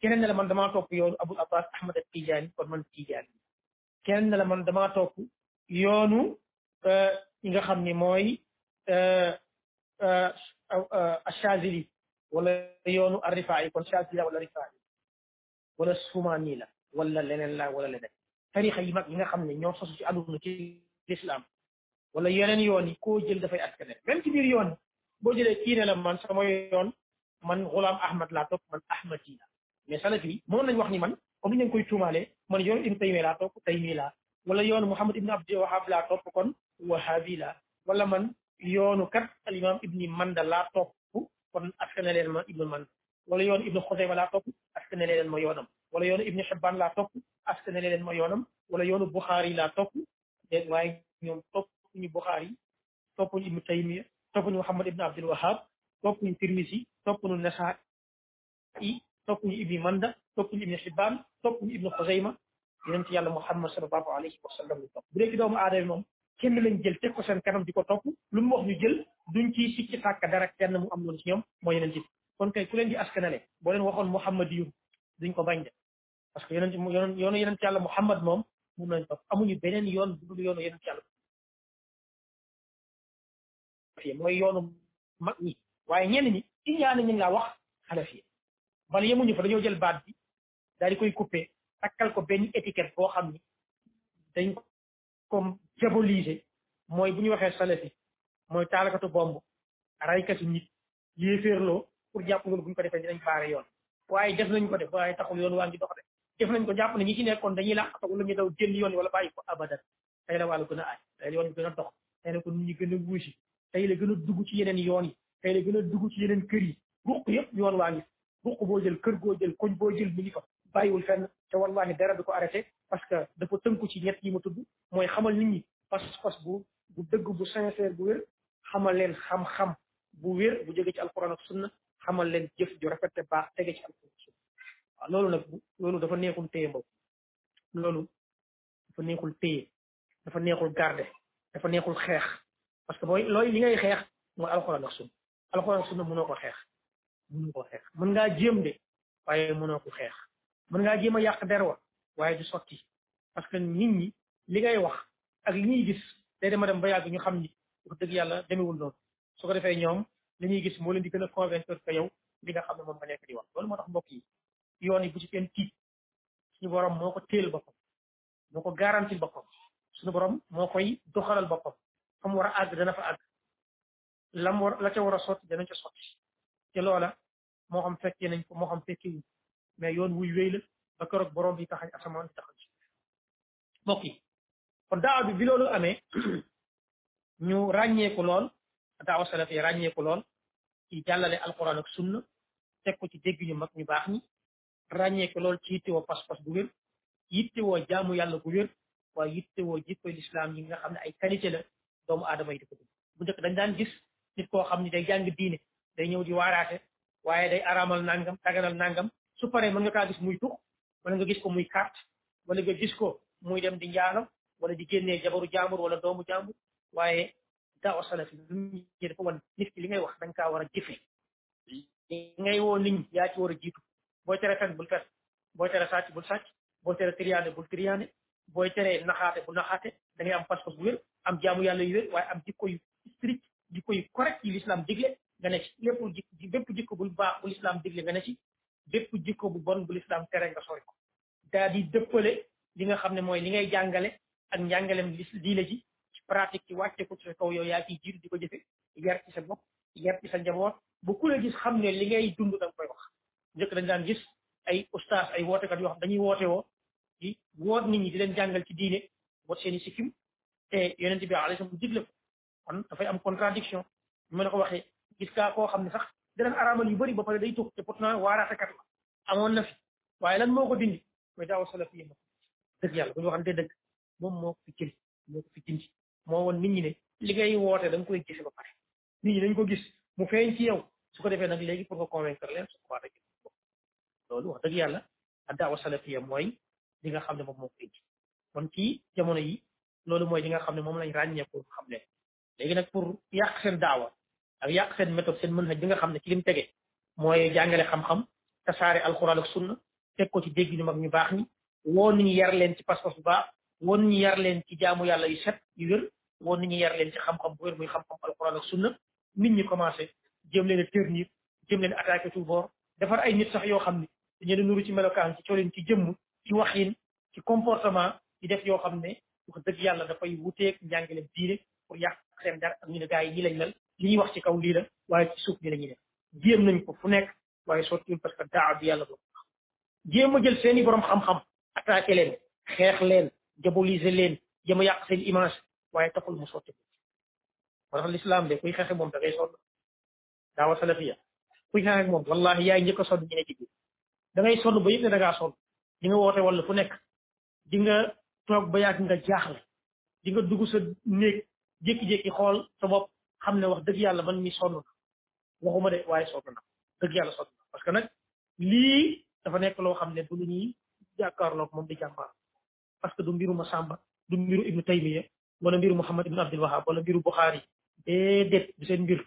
keneen ne la man damaa topp yoonu Abul Abbas Ahmad Tijaani kon man Tijaani keneen ne la man damaa topp yoonu ñi nga xam ni mooy Achazili wala yoonu Arrifa yi kon Chazili la wala Arrifa yi wala Sumaani la wala leneen la wala leneen tarixa yi mag yi nga xam ne ñoo sosu ci àdduna ci lislaam wala yeneen yoon yi koo jël dafay askane même ci biir yoon yi boo jëlee kii ne la man sama yoon man Ghulam Ahmad laa topp man Ahmad yi la mais salafi yi mënoon nañ wax ni man comme ni ñu koy tuumaale man yoon Ibn Taymiya laa topp Taymi laa wala yoonu Muhammad Ibn Abdul Wahab laa topp kon Wahabi laa wala man yoonu kat al imam Ibni Manda laa topp kon askane leen ma Ibn Manda wala yoonu Ibn Xusayma laa topp askane leen ma yoonam wala yoonu Ibn Xibban laa topp askane leen ma yoonam wala yoonu Buxaari laa topp dégg waaye ñoom topp ñu Buxaari topp ñu Ibnu Taymiya topp ñu Muhammad ibnu Abdul Wahab topp ñu Tirmisi topp ñu Nasaa'i topp ñu Ibnu Manda topp ñu Ibnu Xibbaan topp ñu Ibnu Xusayma yonent yàlla Muhammad sallallahu alayhi wa sallam ñu topp bu dee ci doomu aadama moom kenn lañ jël teg ko seen kanam di ko topp lu mu wax ñu jël duñ ci sikki sàkk dara kenn mu am loolu ci ñoom mooy yonent bi kon kay ku leen di askanale boo leen waxoon Muhammad yu duñ ko bañ de parce que yonent yoon yoonu yonent yàlla Muhammad moom mun nañ topp amuñu beneen yoon bu dul yoonu yonent yàlla xanafiya mooy yoonu mag ñi waaye ñenn ñi ci ñaani ñi laa wax xanafiya bal yemuñu fa dañoo jël baat bi daal di koy coupé takkal ko benn étiquette boo xam ni dañ comme diabolisé mooy bu ñu waxee salafi mooy taalakatu bomb raykati nit yéeféerloo pour jàpp loolu bu ñu ko defee dinañ baare yoon waaye def nañ ko def waaye taxul yoon waa ngi dox de def nañ ko jàpp ne ñi ci nekkoon dañuy làqatu wala ñu daw génn yoon wala bàyyi ko abadan tey la wàllu gën a aay tey la yoon bi gën a dox tey la ko nit ñi gën a wuusi tey la gën a dugg ci yeneen yoon yi tey la gën a dugg ci yeneen kër yi ruq yëpp yoon waa ngi ruq boo jël kër goo jël koñ boo jël mi ngi fa bàyyiwul fenn te wallahi dara du ko arrêté parce que dafa tënku ci ñett yi ma tudd mooy xamal nit ñi pas-pas bu bu dëgg bu sincère bu wér xamal leen xam-xam bu wér bu jóge ci alquran ak sunna xamal leen jëf ju rafet te baax tege ci alquran sunna waaw loolu nag loolu dafa neexul téye mbokk loolu dafa neexul téye dafa neexul garde dafa neexul xeex parce que booy looy li ngay xeex mooy alxuraan ak sunna alxuraan ak sunna mënoo ko xeex mënoo ko xeex mën ngaa jéem de waaye mënoo ko xeex mën ngaa jéem a yàq der wa waaye du sotti parce que nit ñi li ngay wax ak li ñuy gis day dema dem ba yàgg ñu xam ni wax dëgg yàlla demewul noonu su ko defee ñoom li ñuy gis moo leen di gën a convaincre que yow li nga xam ne moom nga nekk di wax loolu moo tax mbokk yi yoon yi bu ci kenn tiit suñu borom moo ko téel boppam moo ko garanti boppam suñu borom moo koy doxalal boppam fa mu war a àgg dana fa àgg lam war la ca war a sotti dana ca sotti te loola moo xam fekkee nañ ko moo xam fekkee wuñ mais yoon wuy wéy la ba keroog borom bi taxañ asamaan bi taxañ ci mbokk yi kon daawa bi bi loolu amee ñu ràññeeku lool daawa salaf yi ràññeeku lool ci jàllale alquran ak sunna teg ko ci dégg ñu mag ñu baax ñi ràññee ko lool ci yittewoo pas-pas bu wér yittewoo jaamu yàlla bu wér waaye yittewoo jikkoy lislaam yi nga xam ne ay qualité la doomu aadama yi di ko dund bu njëkk dañ daan gis nit koo xam ne day jàng diine day ñëw di waaraate waaye day araamal nangam daganal nangam su paree mën nga kaa gis muy tux wala nga gis ko muy carte wala nga gis ko muy dem di njaalo wala di génnee jabaru jaambur wala doomu jaambur waaye daawa salafi lu ñu dafa wan nit ki li ngay wax da nga kaa war a jëfe ngay woo nit ñi yaa ci war a jiitu booy tere fen bul fen booy tere sàcc bul sàcc booy tere triyaane bul triyaane booy tere naxaate bu naxaate da ngay am pas-pas bu wér am jaamu yàlla yu wér waaye am jikko yu strict jikko yu correct yi l'islam digle nga ne ci lépp jikko bépp jikko bu baax bu l'islam digle nga ne ci bépp jikko bu bon bu l'islam tere nga sori ko daa di dëppale li nga xam ne mooy li ngay jàngale ak njàngalem li diine ji ci pratique ci wàcce ko ci sa kaw yow yaa ciy jiitu di ko jëfe yar ci sa bopp yar ci sa njaboot bu ku la gis xam ne li ngay dund da nga koy wax njëkk dañ daan gis ay ustaas ay wootekat yoo xam dañuy woote woo di woot nit ñi di leen jàngal ci diine boot seen i sikkim te yonent bi alayhi salaam digle ko kon dafay am contradiction ñu mën a ko waxee gis kaa koo xam ne sax dinañ araamal yu bëri ba pare day tux te pourtant waaraatekat la amoon na fi waaye lan moo ko dindi mais daaw solo fi yëngu dëgg yàlla bu ñu waxante dëgg moom moo ko fi jëli moo ko fi dindi moo woon nit ñi ne li ngay woote da nga koy gise ba pare nit ñi dañ ko gis mu feeñ ci yow su ko defee nag léegi pour nga convaincre leen su ko waa dëgg loolu wax dëgg yàlla ak daaw salafiya mooy li nga xam ne moom moo ko indi kon ci jamono yi loolu mooy li nga xam ne moom lañ ràññee pour xam leen léegi nag pour yàq seen daawa ak yàq seen méthode seen mën bi nga xam ne ci lim tege mooy jàngale xam-xam tasaare alxuraan ak sunna teg ko ci dégg ñu mag ñu baax ñi woo nit ñi yar leen ci pas-pas bu baax woo nit ñi yar leen ci jaamu yàlla yu set yu wér woo nit ñi yar leen ci xam-xam bu wér muy xam-xam alxuraan ak sunna nit ñi commencé jëm leen a ternir jëm leen attaqué tout bord defar ay nit sax yoo xam ne dañu leen nuru ci melokaan ci colin ci jëmm ci waxin ci comportement di def yoo xam ne wax dëgg yàlla dafay wuteeg njàngale diine pour yàq seen dara ak ñu ne gars yi ñi lañ mel li ñuy wax ci kaw lii la waaye ci suuf bi la ñuy def jéem nañ ko fu nekk waaye sottiwul parce que daaw bi yàlla doon jéem a jël seen i borom xam-xam attaqué leen xeex leen diaboliser leen jéem a yàq seen image waaye taxul mu sotti ko moo tax l'islam de kuy xeexe moom da ngay sonn daawa salafiya kuy xeex ak moom wallahi yaay njëkk a sonn ñi ne ci biir da ngay sonn ba yëg ne da ngaa sonn di nga woote wala fu nekk di nga toog ba yàgg nga jaaxle di nga dugg sa néeg jékki-jékki xool sa bopp xam ne wax dëgg yàlla man mi sonn na waxuma de waaye sonn na dëgg yàlla sonn na parce que nag lii dafa nekk loo xam ne du lu ñuy jàkkaarloog moom di jàmbaar parce que du mbiru Masamba du mbiru Ibnu Taymiya wala mbiru Muhammad ibn Abdul Wahab wala mbiru Bukhari déedéet du seen mbir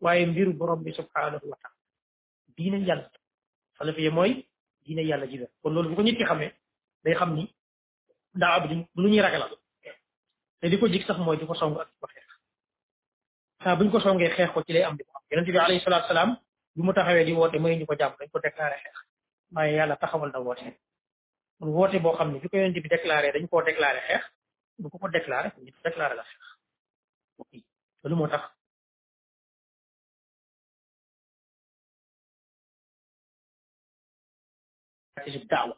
waaye mbiru borom bi subhanahu wa taala diine yàlla salafiya mooy diine yàlla ji la kon loolu bu ko nit ki xamee day xam ni daa ab du lu ñuy ragalal te li ko jig sax mooy di ko song ak di ko xeex saa buñ ko songee xeex ko ci lay am di ko am yonente bi alayhi salaatu salaam bi mu taxawee di woote may ñu ko jàmm dañ ko déclaré xeex waaye yàlla taxawal na woote kon woote boo xam ne bi ko yonent bi déclaré dañ koo déclaré xeex bu ko ko déclaré ñu déclaré la xeex ok loolu moo tax stratégie daawa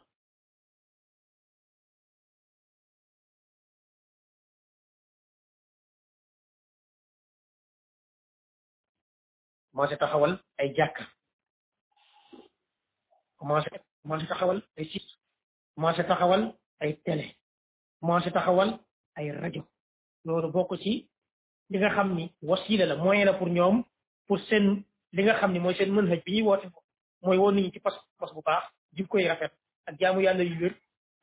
commencé taxawal ay jàkka commencé commencé taxawal ay site commencé taxawal ay télé commencé taxawal ay rajo loolu bokk ci li nga xam ni wasila la moyen la pour ñoom pour seen li nga xam ni mooy seen mën hëj bi ñuy woote mooy woon nit ñi ci pas pas bu baax jikko yi rafet ak jaamu yàlla yu wér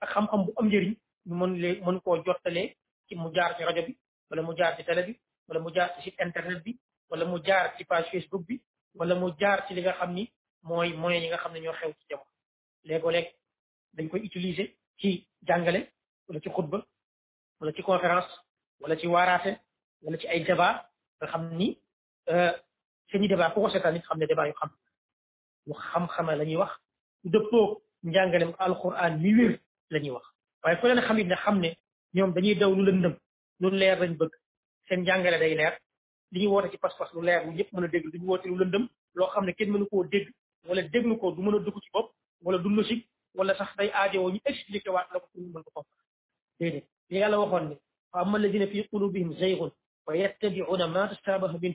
ak xam-xam bu am njëriñ ñu mën lee mën koo jottalee ci mu jaar ci rajo bi wala mu jaar ci télé bi wala mu jaar ci site internet bi wala mu jaar ci page Facebook bi wala mu jaar ci li nga xam ni mooy moyens yi nga xam ne ñoo xew ci jamono léegoo léeg dañ koy utiliser ci jàngale wala ci xutba wala ci conférence wala ci waaraate wala ci ay débat nga xam ni seeni débat ku ko seetaan nit xam ne débat yu xam lu xam-xame la ñuy wax dëppoo njàngalem alquran mi wér la ñuy wax waaye ku leen xam it ne xam ne ñoom dañuy daw lu lëndëm lu leer lañ bëgg seen njàngale day leer li ñuy woote ci pas-pas lu leer lu ñëpp mën a dégg duñu woote lu lëndëm loo xam ne kenn mënu koo dégg wala déglu ko du mën a dugg ci bopp wala du logique wala sax day aajowoo ñu expliqué waat la ko pour ñu mën ko comprendre déedéet li yàlla waxoon ne fa amma alladina fi qulubihim zaygun wa yattabiuna ma tashabaha min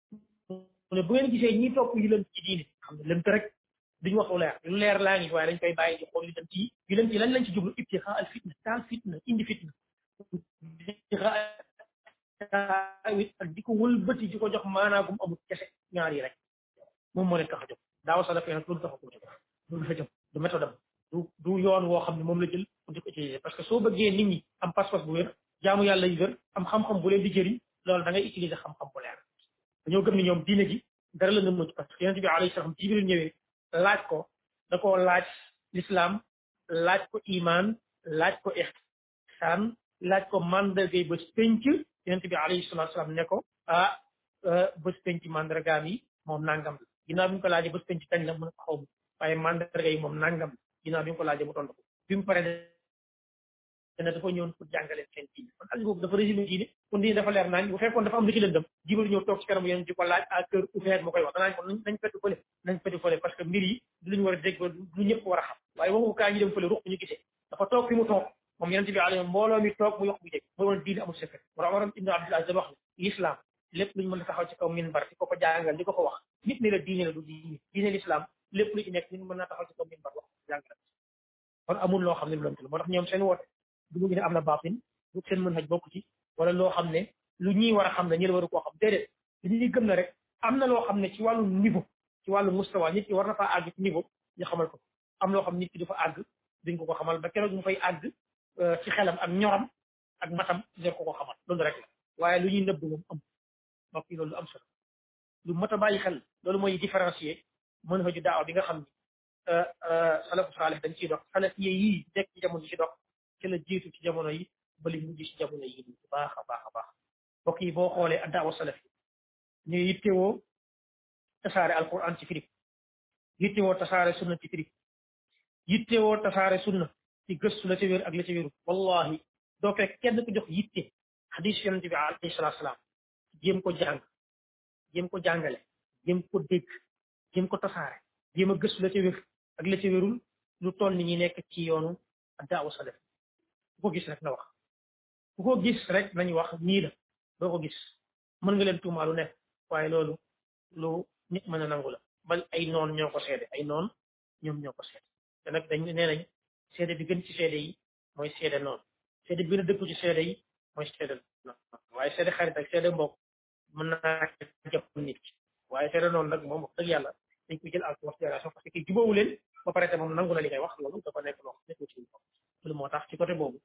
ne bu ngeen gisee ñi topp yu lënt ci diine xam ne lënt rek duñ wax lu leer lu leer laa ngi waaye dañ koy bàyyi di xool yu lënt yi yu lënt yi lan lañ ci jublu ibtixaa al fitna taal fitna indi fitna ak di ko wëlbati di ko jox maanaagum amul kese ñaar yi rek moom moo leen tax a jóg daaw salaf yi nag loolu tax a ko jóg mun fa jëm du méthode am du du yoon woo xam ne moom la jël pour di ko utiliser parce que soo bëggee nit ñi am pas-pas bu wér jaamu yàlla yu wér am xam-xam bu leen di jëriñ loolu da ngay utiliser xam-xam bu leer dañoo gëm ni ñoom diine ji dara la nëmmatu parce que yonente bi alayhi salaam jibril ñëwee laaj ko da koo laaj l'islam laaj ko iman laaj ko ihsan saan laaj ko mandargay bés penc yonent bi alayhi salatu wasalam ne ko ah euh, bés penc mandargaam yi moom nangam la ginnaaw bi mu ko laajee bés penc kañ la mu ne ko xaw ma waaye mandarga yi moom nangam la ginnaaw bi mu ko laajee mu tontu ko bi mu paree dana dafa ñëwoon pour jàngale seen diine kon ak boobu dafa résumé diine kon diine dafa leer naañ bu fekkoon dafa am lu ci lëndëm jibril ñëw toog ci kanam yéen di ko laaj à cœur ouvert ma koy wax danaañ ko nañ fettu fële nañ fettu fële parce que mbir yi du lu ñu war a dégg du ñëpp war a xam waaye waxu kaa ñu dem fële ruq ñu gisee dafa toog fi mu toog moom yonent bi alayhi mbooloo mi toog mu yokk bu jëkk mooy woon diine amul secret war Omar ibn Abdul Aziz wax ne l'islam lépp luñ mën a taxaw ci kaw minbar di ko ko jàngal di ko ko wax nit ne la diine la du diine diine l'islam lépp lu ci nekk nit mën naa taxaw ci kaw minbar wax jàngal kon amul loo xam ne lu lënt la moo tax ñoom seen woote du ñu ne am na baatin du seen mën xaj bokk ci wala loo xam ne lu ñuy war a xam ne ñi la war a koo xam déedéet li ñuy gëm na rek am na loo xam ne ci wàllu niveau ci wàllu mustawa nit ki war na faa àgg ci niveau ñu xamal ko am loo xam nit ki dafa àgg dañ ko ko xamal ba keroog mu fay àgg euh, ci xelam ak ñoram ak matam ñor ko ko xamal loolu rek la waaye lu ñuy nëbb moom am mbokk yi loolu am solo lu mat a bàyyi xel loolu mooy différencier mën fa ju daaw bi nga xam ni euh, euh, salafu saalih dañ ciy dox salaf yi yii nekk ci jamono ci dox ci la jiitu ci jamono yi ba li mujj ci jamono yi bu baax a baax a baax mbokk yi boo xoolee ak daawa salaf yi ñuy yittewoo tasaare alquran ci firib yittewoo tasaare sunna ci firi yittewoo tasaare sunna ci gëstu la ca wér ak la ca wérut wallahi doo fekk kenn ku jox yitte xadis yonente bi alayhi salaatu salaam jéem ko jàng jéem ko jàngale jéem ko dégg jéem ko tasaare jéem a gëstu la ca wér ak la ca wérul lu toll ni ñi nekk ci yoonu daaw salaf ku ko gis rek na wax ku ko gis rek nañu wax nii la doo ko gis mën nga leen tuumaa lu nekk waaye loolu lu nit mën a nangu la bal ay noon ñoo ko seede ay noon ñoom ñoo ko seede te nag dañ nee nañ seede bi gën ci seede yi mooy seede noon seede bi gën a dëkku ci seede yi mooy seede noon waaye seede xarit ak seede mbokk mën naa jàpp nit ki waaye seede noonu nag moom wax dëgg yàlla dañ ko jël en considération parce que jubóowu leen ba pare te moom nangu na li ngay wax loolu dafa nekk loo xam ne tuuti loolu moo tax ci côté boobu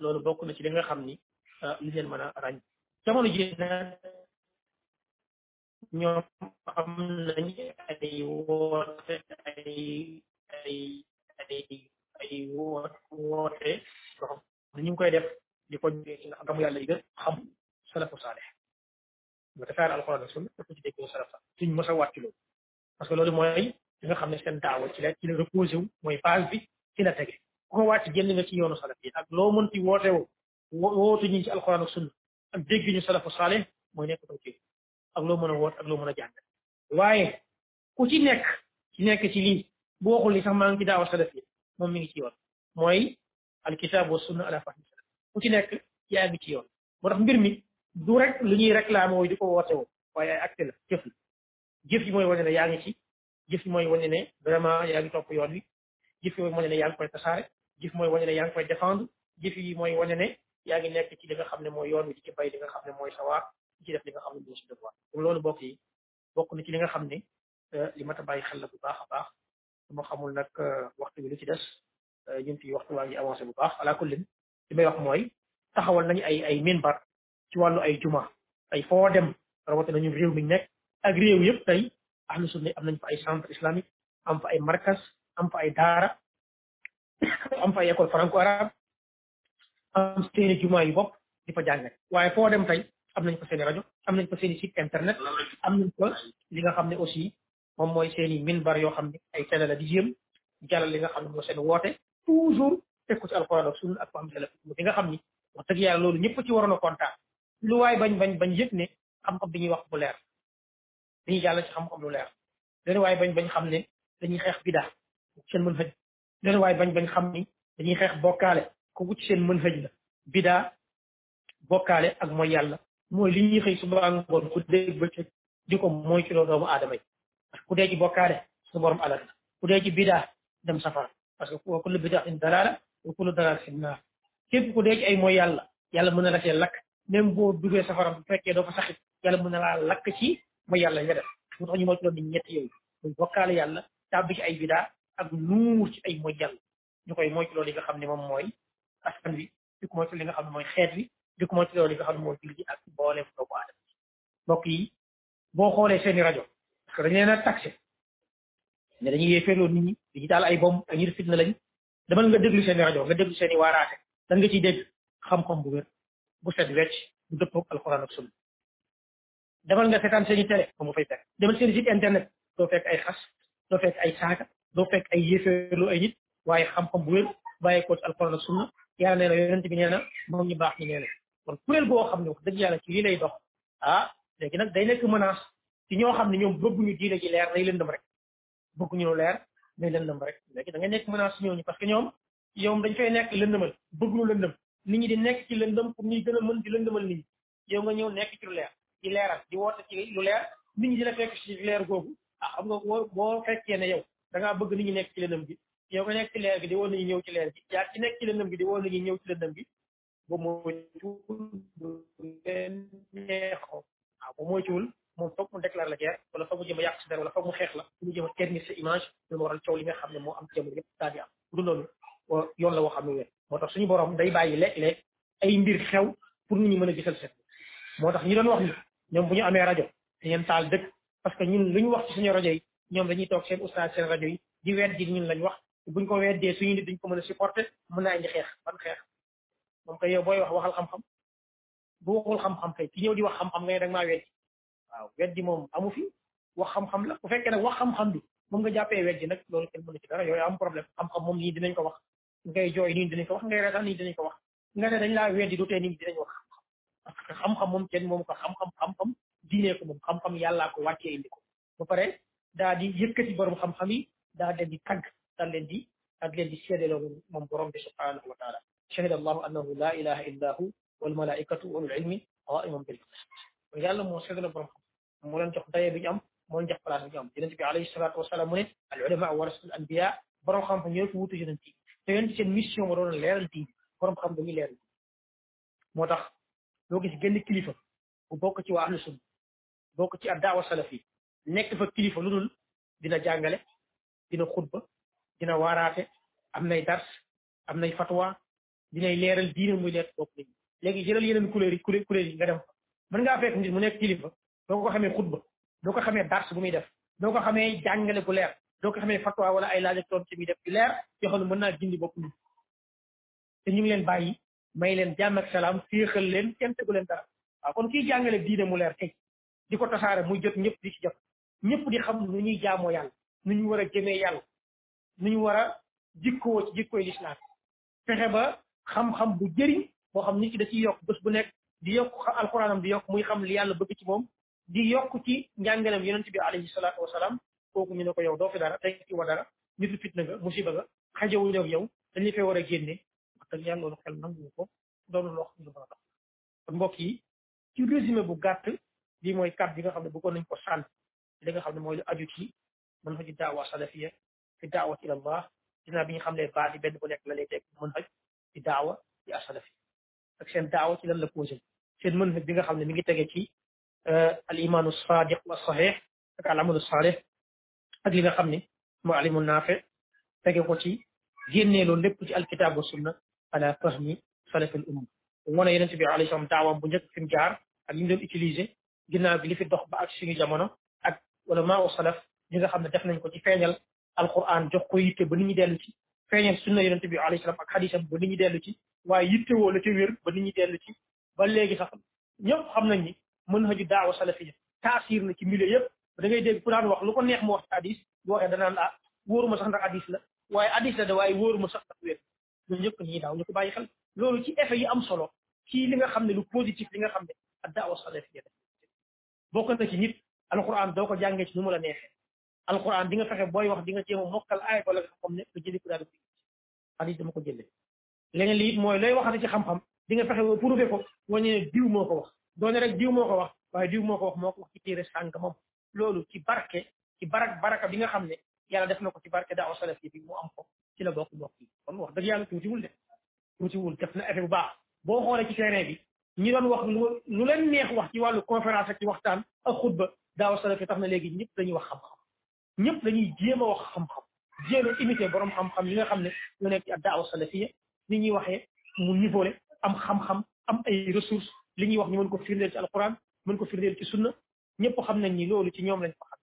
loolu bokk na ci li nga xam ni li leen mën a ràññ jamono ji nag ñoom am nañ ay woote ay ay ay ay woot woote yoo xam ne ñu ngi koy def di ko jógee ci nga xam gamu yàlla yi gën xam salafu saaleh nga tasaare alxuraan ak sunna dafa ci dégg salafu saaleh suñ mos a wàcc loolu parce que loolu mooy li nga xam ne seen daawa ci la ci la reposé wu mooy base bi ci la tege ku ko wàcc génn nga ci yoonu salaf yi ak loo mënti woote woo wootu ñu ci alxuraan ak sunna ak dégg ñu salafu saalih mooy nekk taw ci ak loo mën a woot ak loo mën a jàng waaye ku ci nekk ci nekk ci lii bu waxul li sax maa ngi ci daawa salaf yi moom mi ngi ci yoon mooy alkitaab wa sunna ala fahmi salaf ku ci nekk yaa ngi ci yoon moo tax mbir mi du rek lu ñuy réclamé wooyu di ko woote woo waaye ay acte la jëf la jëf yi mooy wane ne yaa ngi ci jëf yi mooy wane ne vraiment yaa ngi topp yoon wi jëf yi mooy wane ne yaa ngi koy tasaare jëf mooy wane ne yaa ngi koy défendre jëf yi mooy wane ne yaa ngi nekk ci li nga xam ne mooy yoon wi di ci bay li nga xam ne mooy sawaar di ci def li nga xam ne mooy sa devoir kon loolu bokk yi bokk na ci li nga xam ne li mat a bàyyi xel la bu baax a baax su ma xamul nag waxtu bi lu ci des ñun fii waxtu waa ngi avancé bu baax ala kullin li may wax mooy taxawal nañu ay ay minbar ci wàllu ay juma tey foo dem rawatina ñun réew mi nekk ak réew yëpp tey ahlu sunna am nañ fa ay centre islamique am fa ay markas am fa ay daara am fa ay école franco arabe am seeni juma yu bopp di fa jàngal waaye foo dem tey am nañ fa seeni rajo am nañ fa seeni site internet am nañ fa li nga xam ne aussi moom mooy seen i minbar yoo xam ne ay télé la di jéem jàllal li nga xam ne mooy seen woote toujours teg ko ci alxuraan ak sunna ak ko am salaf bi nga xam ni wax dëgg yàlla loolu ñëpp ci waroon a kontaan lu waay bañ bañ bañ yëg ne xam-xam bi ñuy wax bu leer dañuy jàll ci xam-xam lu leer leen waaye bañ bañ xam ne dañuy xeex bidaa seen mën xëj leen waaye bañ bañ xam ni dañuy xeex bokkaale kooku ci seen mën xëj la bidaa bokkaale ak mooy yàlla mooy li ñuy xëy suba ngoon ku dégg bëccëg di ko mooy ci loolu doomu aadama yi parce que ku dee ci bokkaale su borom alal la ku dee ci bidaa dem safara parce que wa kullu bidaatin dalaala wa kullu dalaala fi naar képp ku dee ci ay mooy yàlla yàlla mën na la cee lakk même boo duggee safara bu fekkee doo fa saxit yàlla mën na laa lakk ci mooy yàlla nga def mu tax ñu moytu loolu ñett yooyu muy bokkaale yàlla tàbbi ci ay bidaa ak nuur ci ay mooy yàlla ñu koy moytu loolu yi nga xam ne moom mooy askan wi di ko moytu li nga xam ne mooy xeet wi di ko moytu li nga xam ne mooy jullit yi ak mbooleem doomu aadama mbokk yi boo xoolee seeni rajo parce que dañ leen a taxé ne dañuy yéefeerloo nit ñi dañuy taal ay bomb ay ñir fitna lañ demal nga déglu seeni rajo nga déglu seeni waaraate lan nga ciy dégg xam-xam bu wér bu set wecc bu dëppoog alxuraan ak sunna demal nga seetaan seen i télé ba mu fay fekk demal seen site internet doo fekk ay xas doo fekk ay saaga doo fekk ay yéefeelu ay nit waaye xam-xam bu wér bàyyi ko ci alquran ak sunna yàlla nee na yonent bi nee na moom ñu baax ñu nee na kon kuréel boo xam ne wax dëgg yàlla ci lii lay dox ah léegi nag day nekk menace ci ñoo xam ne ñoom bëgguñu diine ji leer day lëndëm rek bëgguñu leer day lëndëm rek léegi da nga nekk menace ci ñooñu parce que ñoom yow dañ fay nekk lëndëmal bëgguñu lëndëm nit ñi di nekk ci lëndëm pour ñuy gën a mën di lëndëmal nit ñi yow nga ñëw nekk ci lu leer di leeral di woote ci lu leer nit ñi di la fekk ci leer googu ah xam nga boo boo fekkee ne yow da ngaa bëgg nit ñi nekk ci lëndëm gi yow nga nekk ci leer gi di woon nit ñi ñëw ci leer gi yaa ci nekk ci lëndëm gi di woon nit ñi ñëw ci lëndëm gi ba moytuwul du leen neexoo waaw ba moytuwul moom foog mu déclare la guerre wala foog mu jëm a yàq si dara wala foog mu xeex la mu jëm a ternir sa image loolu waral coow li nga xam ne moo am ci jamono yëpp daal di am du loolu yoon la woo xam ne wér moo tax suñu borom day bàyyi léeg-léeg ay mbir xew pour nit ñi mën a gisal set moo tax ñi doon wax ni ñoom bu ñu amee rajo te ñeen taal dëkk parce que ñun lu ñu wax ci suñu rajo yi ñoom dañuy toog seen oustaz seen rajo yi di wedd ji ñun lañ wax buñ ko weddee suñu nit duñ ko mën a supporter mën naa indi xeex ban xeex moom kay yow booy wax waxal xam-xam bu waxul xam-xam kay ki ñëw di wax xam-xam nga ne dag maa weddi waaw weddi moom amu fi wax xam-xam la bu fekkee nag wax xam-xam bi moom nga jàppee weddi nag loolu kenn mënu ci dara yow yaa am problème xam-xam moom ñii dinañ ko wax ngay jooy nit dinañ ko wax ngay reetaan nit dinañ ko wax nga ne dañ laa weddi du tee nit dinañ wax parce que xam-xam moom kenn moom ko xam-xam xam-xam diinee ko moom xam-xam yàllaa ko wàccee indi ko ba pare daa di yëkkati borom xam-xam yi daa leen di tagg daa leen di daa leen di seedeloo moom borom bi subhanahu wa taala shahida allahu annahu la ilaha illa hu wal malaikatu wa ulul ilmi qaiman bil qist yàlla moo seedaloo borom xam moo leen jox daye bi ñu am moo leen jox place bi ñu am yonent bi alayhi salaatu wasalaam mu ne al ulama warasatul anbiya borom xam-xam ñoo fi wutu yonent yi te yonent seen mission ma doon leeral diin borom xam dañuy leeral moo tax loo gis génn kilifa bu bokk ci waa ahlu sunna bokk ci addaawa salaf yi nekk fa kilifa lu dul dina jàngale dina xutba dina waaraate am nay dars am nay fatwa dinay leeral diine muy leer bopp nit ñi léegi jëlal yeneen couleur yi couleur couleur yi nga dem fa mën ngaa fekk nit mu nekk kilifa doo ko xamee xutba doo ko xamee dars bu muy def doo ko xamee jàngale bu leer doo ko xamee fatwa wala ay laaj ak tontu muy def yu leer yoo xam ne mën naa gindi bopp nit te ñu ngi leen bàyyi may leen jàmm ak salaam féexal leen kenn tegu leen dara waaw kon kiy jàngale diine mu leer tey di ko tasaare muy jot ñëpp di ci jot ñëpp di xam nu ñuy jaamoo yàlla nu ñu war a jëmee yàlla nu ñu war a jikkoo ci jikkooy lislaam fexe ba xam-xam bu jëriñ boo xam nit ki da ciy yokk bés bu nekk di yokk alxuraanam di yokk muy xam li yàlla bëgg ci moom di yokk ci njàngalem yonent bi alayhi salaatu wasalaam kooku ñu ne ko yow doo fi dara tey ci wa dara nitu fitna nga musiba nga xajawuñu ak yow dañ la fee war a génne wax dëgg yàlla loolu xel nangu ko doon loo xam ne mën a dox kon mbokk yi ci résumé bu gàtt lii mooy kàddu yi nga xam ne bëggoon nañ ko sànni li nga xam ne mooy lu aju ci mën fa ci daawa salafiya fi daawati ila allah ginnaaw bi ñu xam ne baat yi benn bu nekk la lay teg mën xaj ci daawa ci asalafi ak seen daawa ci lan la posé seen mën xaj bi nga xam ne mi ngi tege ci euh, al imaanu sadiq wa sahih ak al amalu salih ak li nga xam ne moo alimu naafe tege ko ci génnee loolu lépp ci alkitab wa sunna ala fahmi salaf al umma wane yeneen bi alayhi salaam daawaam bu njëkk fi mu jaar ak li mu doon utiliser ginnaaw bi li fi dox ba ak suñu jamono ak wala maa u salaf li nga xam ne def nañ ko ci feeñal alquran jox ko yitte ba nit ñi dellu ci feeñal sunna yonent bi alayhi salaam ak xadisam ba nit ñi dellu ci waaye yitte woo la ca wér ba nit ñi dellu ci ba léegi sax ñëpp xam nañ ni mën haju daawa salafiya taasir na ci milieu yëpp da ngay dégg ku daan wax lu ko neex mu wax ci hadis bu waxee danaan ah wóoruma sax ndax hadis la waaye hadis la de waaye wóoruma sax ndax wér ñooñu ñëpp ñuy daaw ñu ko bàyyi xel loolu ci effet yi am solo ci li nga xam ne lu positif li nga xam ne ak daawa salafiyya bokk na ci nit alquran doo ko jàngee ci nu mu la neexee alquran di nga fexe booy wax di nga jéem a mokkal aay wala nga xam ne nga jëli ko daal di hadis dama ko jëlee leneen li it mooy looy waxati ci xam-xam di nga fexe prouvé ko wañu ne diw moo ko wax doone rek diw moo ko wax waaye diw moo ko wax moo ko wax ci téere sànq moom loolu ci barke ci barak baraka bi nga xam ne yàlla def na ko ci barke daaw salaf yi bi mu am ko ci la bokk bokk yi kon wax dëgg yàlla tuutiwul de tuutiwul def na effet bu baax boo xoolee ci terrain bi ñi doon wax lu leen neex wax ci wàllu conférence ak ci waxtaan ak xutba daaw salaf yi tax na léegi ñëpp dañuy wax xam-xam ñëpp dañuy jéem a wax xam-xam jéem a imité borom xam-xam yi nga xam ne ñu nekk ci ak daaw salafiya ni ñuy waxee mu nivolé am xam-xam am ay ressources li ñuy wax ñu mën ko firndeel ci alquran mën ko firndeel ci sunna ñëpp xam nañ ni loolu ci ñoom lañ ko xam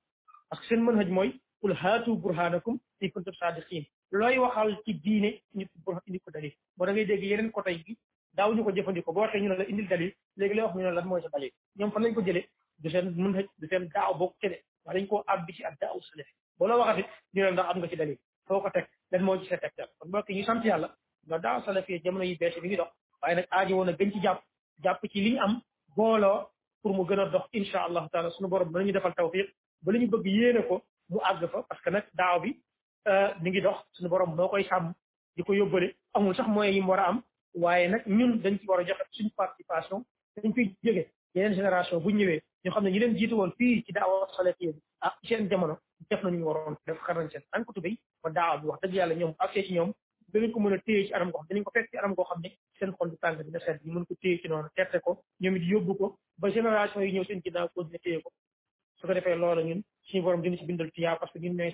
parce que seen mën haj mooy qul haatu burhanakum in kuntum sadiqin looy waxal ci diine ñu burhan indi ko dalil boo da ngay dégg yeneen côté yi daaw ñu ko jëfandikoo boo waxee ñu ne la indil dalil léegi lay wax ñu ne lan mooy sa dalil ñoom fan lañ ko jëlee du seen mën haj du seen daaw boo ko jëlee waaye dañ koo àbbi ci ak daaw salaf boo la waxati ñu ne ndax am nga ci dalil foo ko teg lan moo ci sa tegtal kon mbokk ñu sant yàlla no daaw salafie jamono yi bees bi ngi dox waaye nag aajo woon a gën ci jàpp jàpp ci li ñu am booloo pour mu gën a dox insha allahu taala suñu borom danañu defal tawfiq ba li ñu bëgg yéene ko mu àgg fa parce que nag daaw bi mi ngi dox suñu borom moo koy sàmm di ko yóbbale amul sax moyens yi mu war a am waaye nag ñun dañ ci war a joxe suñu participation dañ fiy jóge yeneen génération bu ñëwee ñu xam ne ñi leen jiitu woon fii ci daawa salafiyya bi ah ci seen jamono def nañu ñu waroon def xar nañ seen tànk tubéy ba daawa bi wax dëgg yàlla ñoom ak ci ñoom danañ ko mën a téye ci anam goo xam danañ ko fekk ci anam goo xam ne seen xol du tàng dina sedd ñu mën ko téye ci noonu terte ko ñoom it yóbbu ko ba génération yi ñëw seen ginnaaw ko dina téye ko su ko defee loola ñun suñu borom dina ci bindal tiyaa parce que ñun ñooy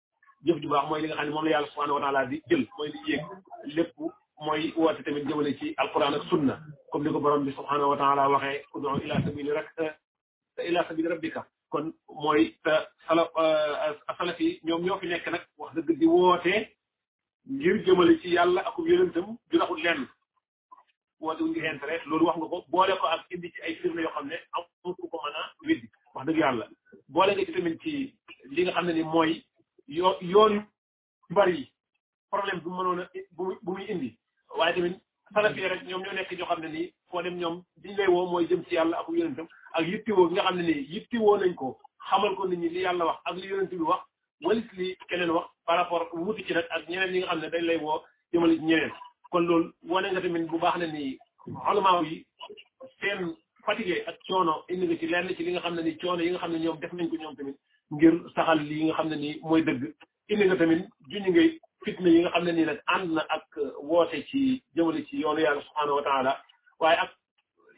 jëf ju baax mooy li nga xam ne moom la yàlla subhanahu wa taala di jël mooy li yéeg lépp mooy woote tamit jëmale ci alquran ak sunna comme ni ko borom bi subhanahu wa taala waxee udu ila sabili rak ila sabili rabbika kon mooy sala salafi ñoom ñoo fi nekk nag wax dëgg di woote ngir jëmale ci yàlla akum yonentam ju taxul lenn woote wuñ ko intérêt loolu wax nga ko boole ko ak indi ci ay firnde yoo xam ne amul ku ko mën a weddi wax dëgg yàlla boole nga ci tamit ci li nga xam ne ni mooy yoo yoon yu bari yi problème bu mënoon a bu muy indi waaye tamit salafi rek ñoom ñoo nekk ñoo xam ne nii foo dem ñoom diñ lay woo mooy jëm ci yàlla ak yonentam ak yittewoo bi nga xam ne nii yittewoo nañ ko xamal ko nit ñi li yàlla wax ak li yonent bi wax walis li keneen wax par rapport wuti ci nag ak ñeneen ñi nga xam ne dañ lay woo jëmale ci ñeneen kon loolu wane nga tamit bu baax ne ni ulamaa yi seen fatigué ak coono indi nga ci lenn ci li nga xam ne ni coono yi nga xam ne ñoom def nañ ko ñoom tamit ngir saxal li nga xam ne nii mooy dëgg indi nga tamit juñu ngay fitna yi nga xam ne nii nag ànd na ak woote ci jëmale ci yoonu yàlla subhaanahu wa taala waaye ak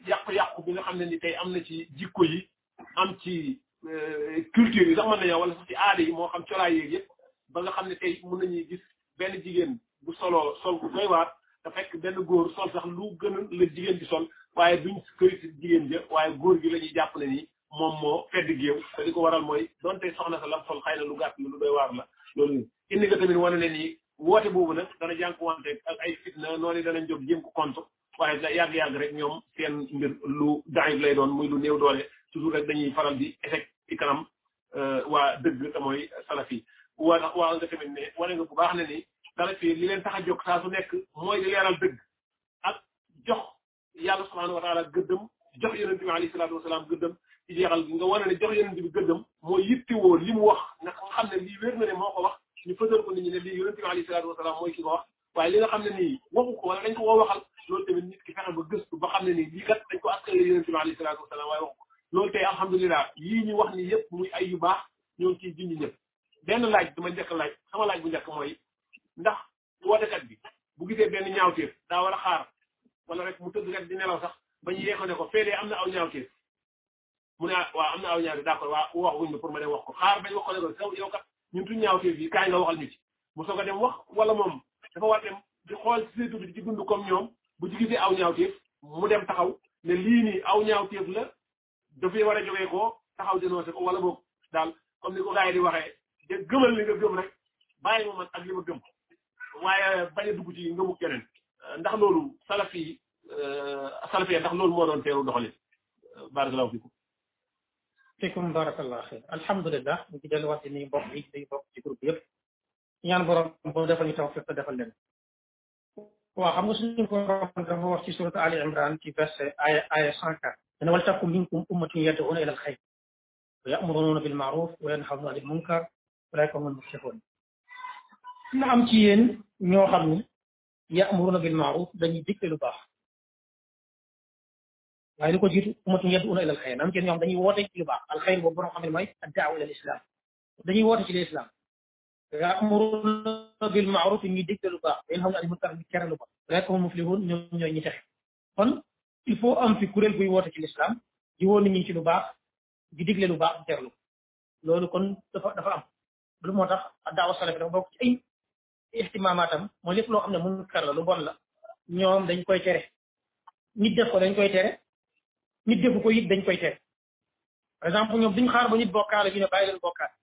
yàqu-yàqu bi nga xam ne ni tey am na ci jikko yi am ci euh, culture yi sax mën nañu wala sax ci aada yi moo xam colaay yeeg yëpp ba nga xam ne tey mën nañuy gis benn jigéen bu solo sol bu doy waar te fekk benn góor sol sax lu gën a la jigéen di sol waaye duñ koy jigéen ja waaye góor gi la ñuy jàpp ne ni moom moo fedd géew te li ko waral mooy donte soxna sa lam sol xëy na lu gàtt la lu doy waar la loolu indi nga tamit wane ne nii woote boobu nag dana jànkuwante ak ay fitna noonu danañ jóg jéem ko contre waaye da yàgg yàgg rek ñoom seen mbir lu daif lay doon muy lu néew doole toujours rek dañuy faral di échec ci kanam euh, waa dëgg te mooy salaf yi waa waa nga tamit ne wane nga bu baax ne ni salaf yi li leen tax a jóg saa su nekk mooy di leeral dëgg ak jox yàlla subhanahu wa taala gëddëm jox yonent bi alayhi salaatu wasalaam gëddëm ci jeexal nga wane ne jox yonent bi gëddëm mooy yittewoo li mu wax nga xam ne lii wér na ne moo ko wax ñu fësal ko nit ñi ne lii yonent bi alayhi salaatu wasalaam mooy ki ko wax waaye li nga xam ne nii waxu ko wala dañ ko woo waxal loolu tamit nit ki fexe ba gëstu ba xam ne nii lii kat dañ ko askan la yonent bi alayhi salaatu wasalaam waaye waxu ko loolu tey alhamdulilah yii ñu wax ni yëpp muy ay yu baax ñoo ngi ciy junj ñëpp benn laaj dama njëkk laaj sama laaj bu njëkk mooy ndax wootekat bi bu gisee benn ñaawteef daa war a xaar wala rek mu tëdd rek di nelaw sax ba ñu yee ko ne ko fee dee am na aw ñaawteef mu ne ah, waaw am na aw ñaari d'accord waa wax wuñ pour ma dem wax ko xaar bañ wax ko ne ko saw yow kat ñun tuñ ñaaw fii kaay nga waxal ñu ci mu soog a dem wax wala moom dafa war dem di xool ci seetu bi di ci dund comme ñoom bu ci gisee aw ñaawteef mu dem taxaw ne lii nii aw ñaawteef la dafay war a jógee ko taxaw dénoncé ko wala boog daal comme ni ko gars yi di waxee de gëmal li nga gëm rek bàyyi ma man ak li ma gëm waaye bañ a dugg ci ngëmu keneen ndax loolu salaf yi euh, salaf yi ndax loolu moo doon teeru doxalin barakallahu fikum fikum barakallahu xeer alhamdulilah ñu ngi delluwaat di nuyu mbokk yi di bokk ci groupe yëpp ñaan borom boo defal ñu tawfiq te defal leen waaw xam nga suñu borom dafa wax ci surat ali imran ci verset aya aya cent quatre dana wal takku minkum ummatun yad'una ila alxayr wa ya'muruna bil ma'ruf wa yanhawna anil munkar ulaika humul muflihun na am ci yéen ñoo xam ni ya'muruna bil ma'ruf dañuy digle lu baax waaye li ko jiitu ummatun yad'una ila alxayr am ci ñoom dañuy woote ci lu baax alxayr boobu borom xam ne mooy addaaw ila islam dañuy woote ci l'islam ya'muruna bil ma'ruf ñuy digle lu baax yéen xam nga munkar ñu tere lu baax rek hum muflihun ñoom ñooy ñi texe kon il faut am fi kuréel buy woote ci l'islam di woo nit ñi ci lu baax di digle lu baax di tere lu loolu kon dafa dafa am lu moo tax addaaw salaf dafa bokk ci ay ihtimaamaatam mooy lépp loo xam ne munkar la lu bon la ñoom dañ koy tere nit def ko dañ koy tere nit defu ko it dañ koy tere par exemple ñoom duñ xaar ba nit bokkaale ñu ne bàyyi leen bokkaale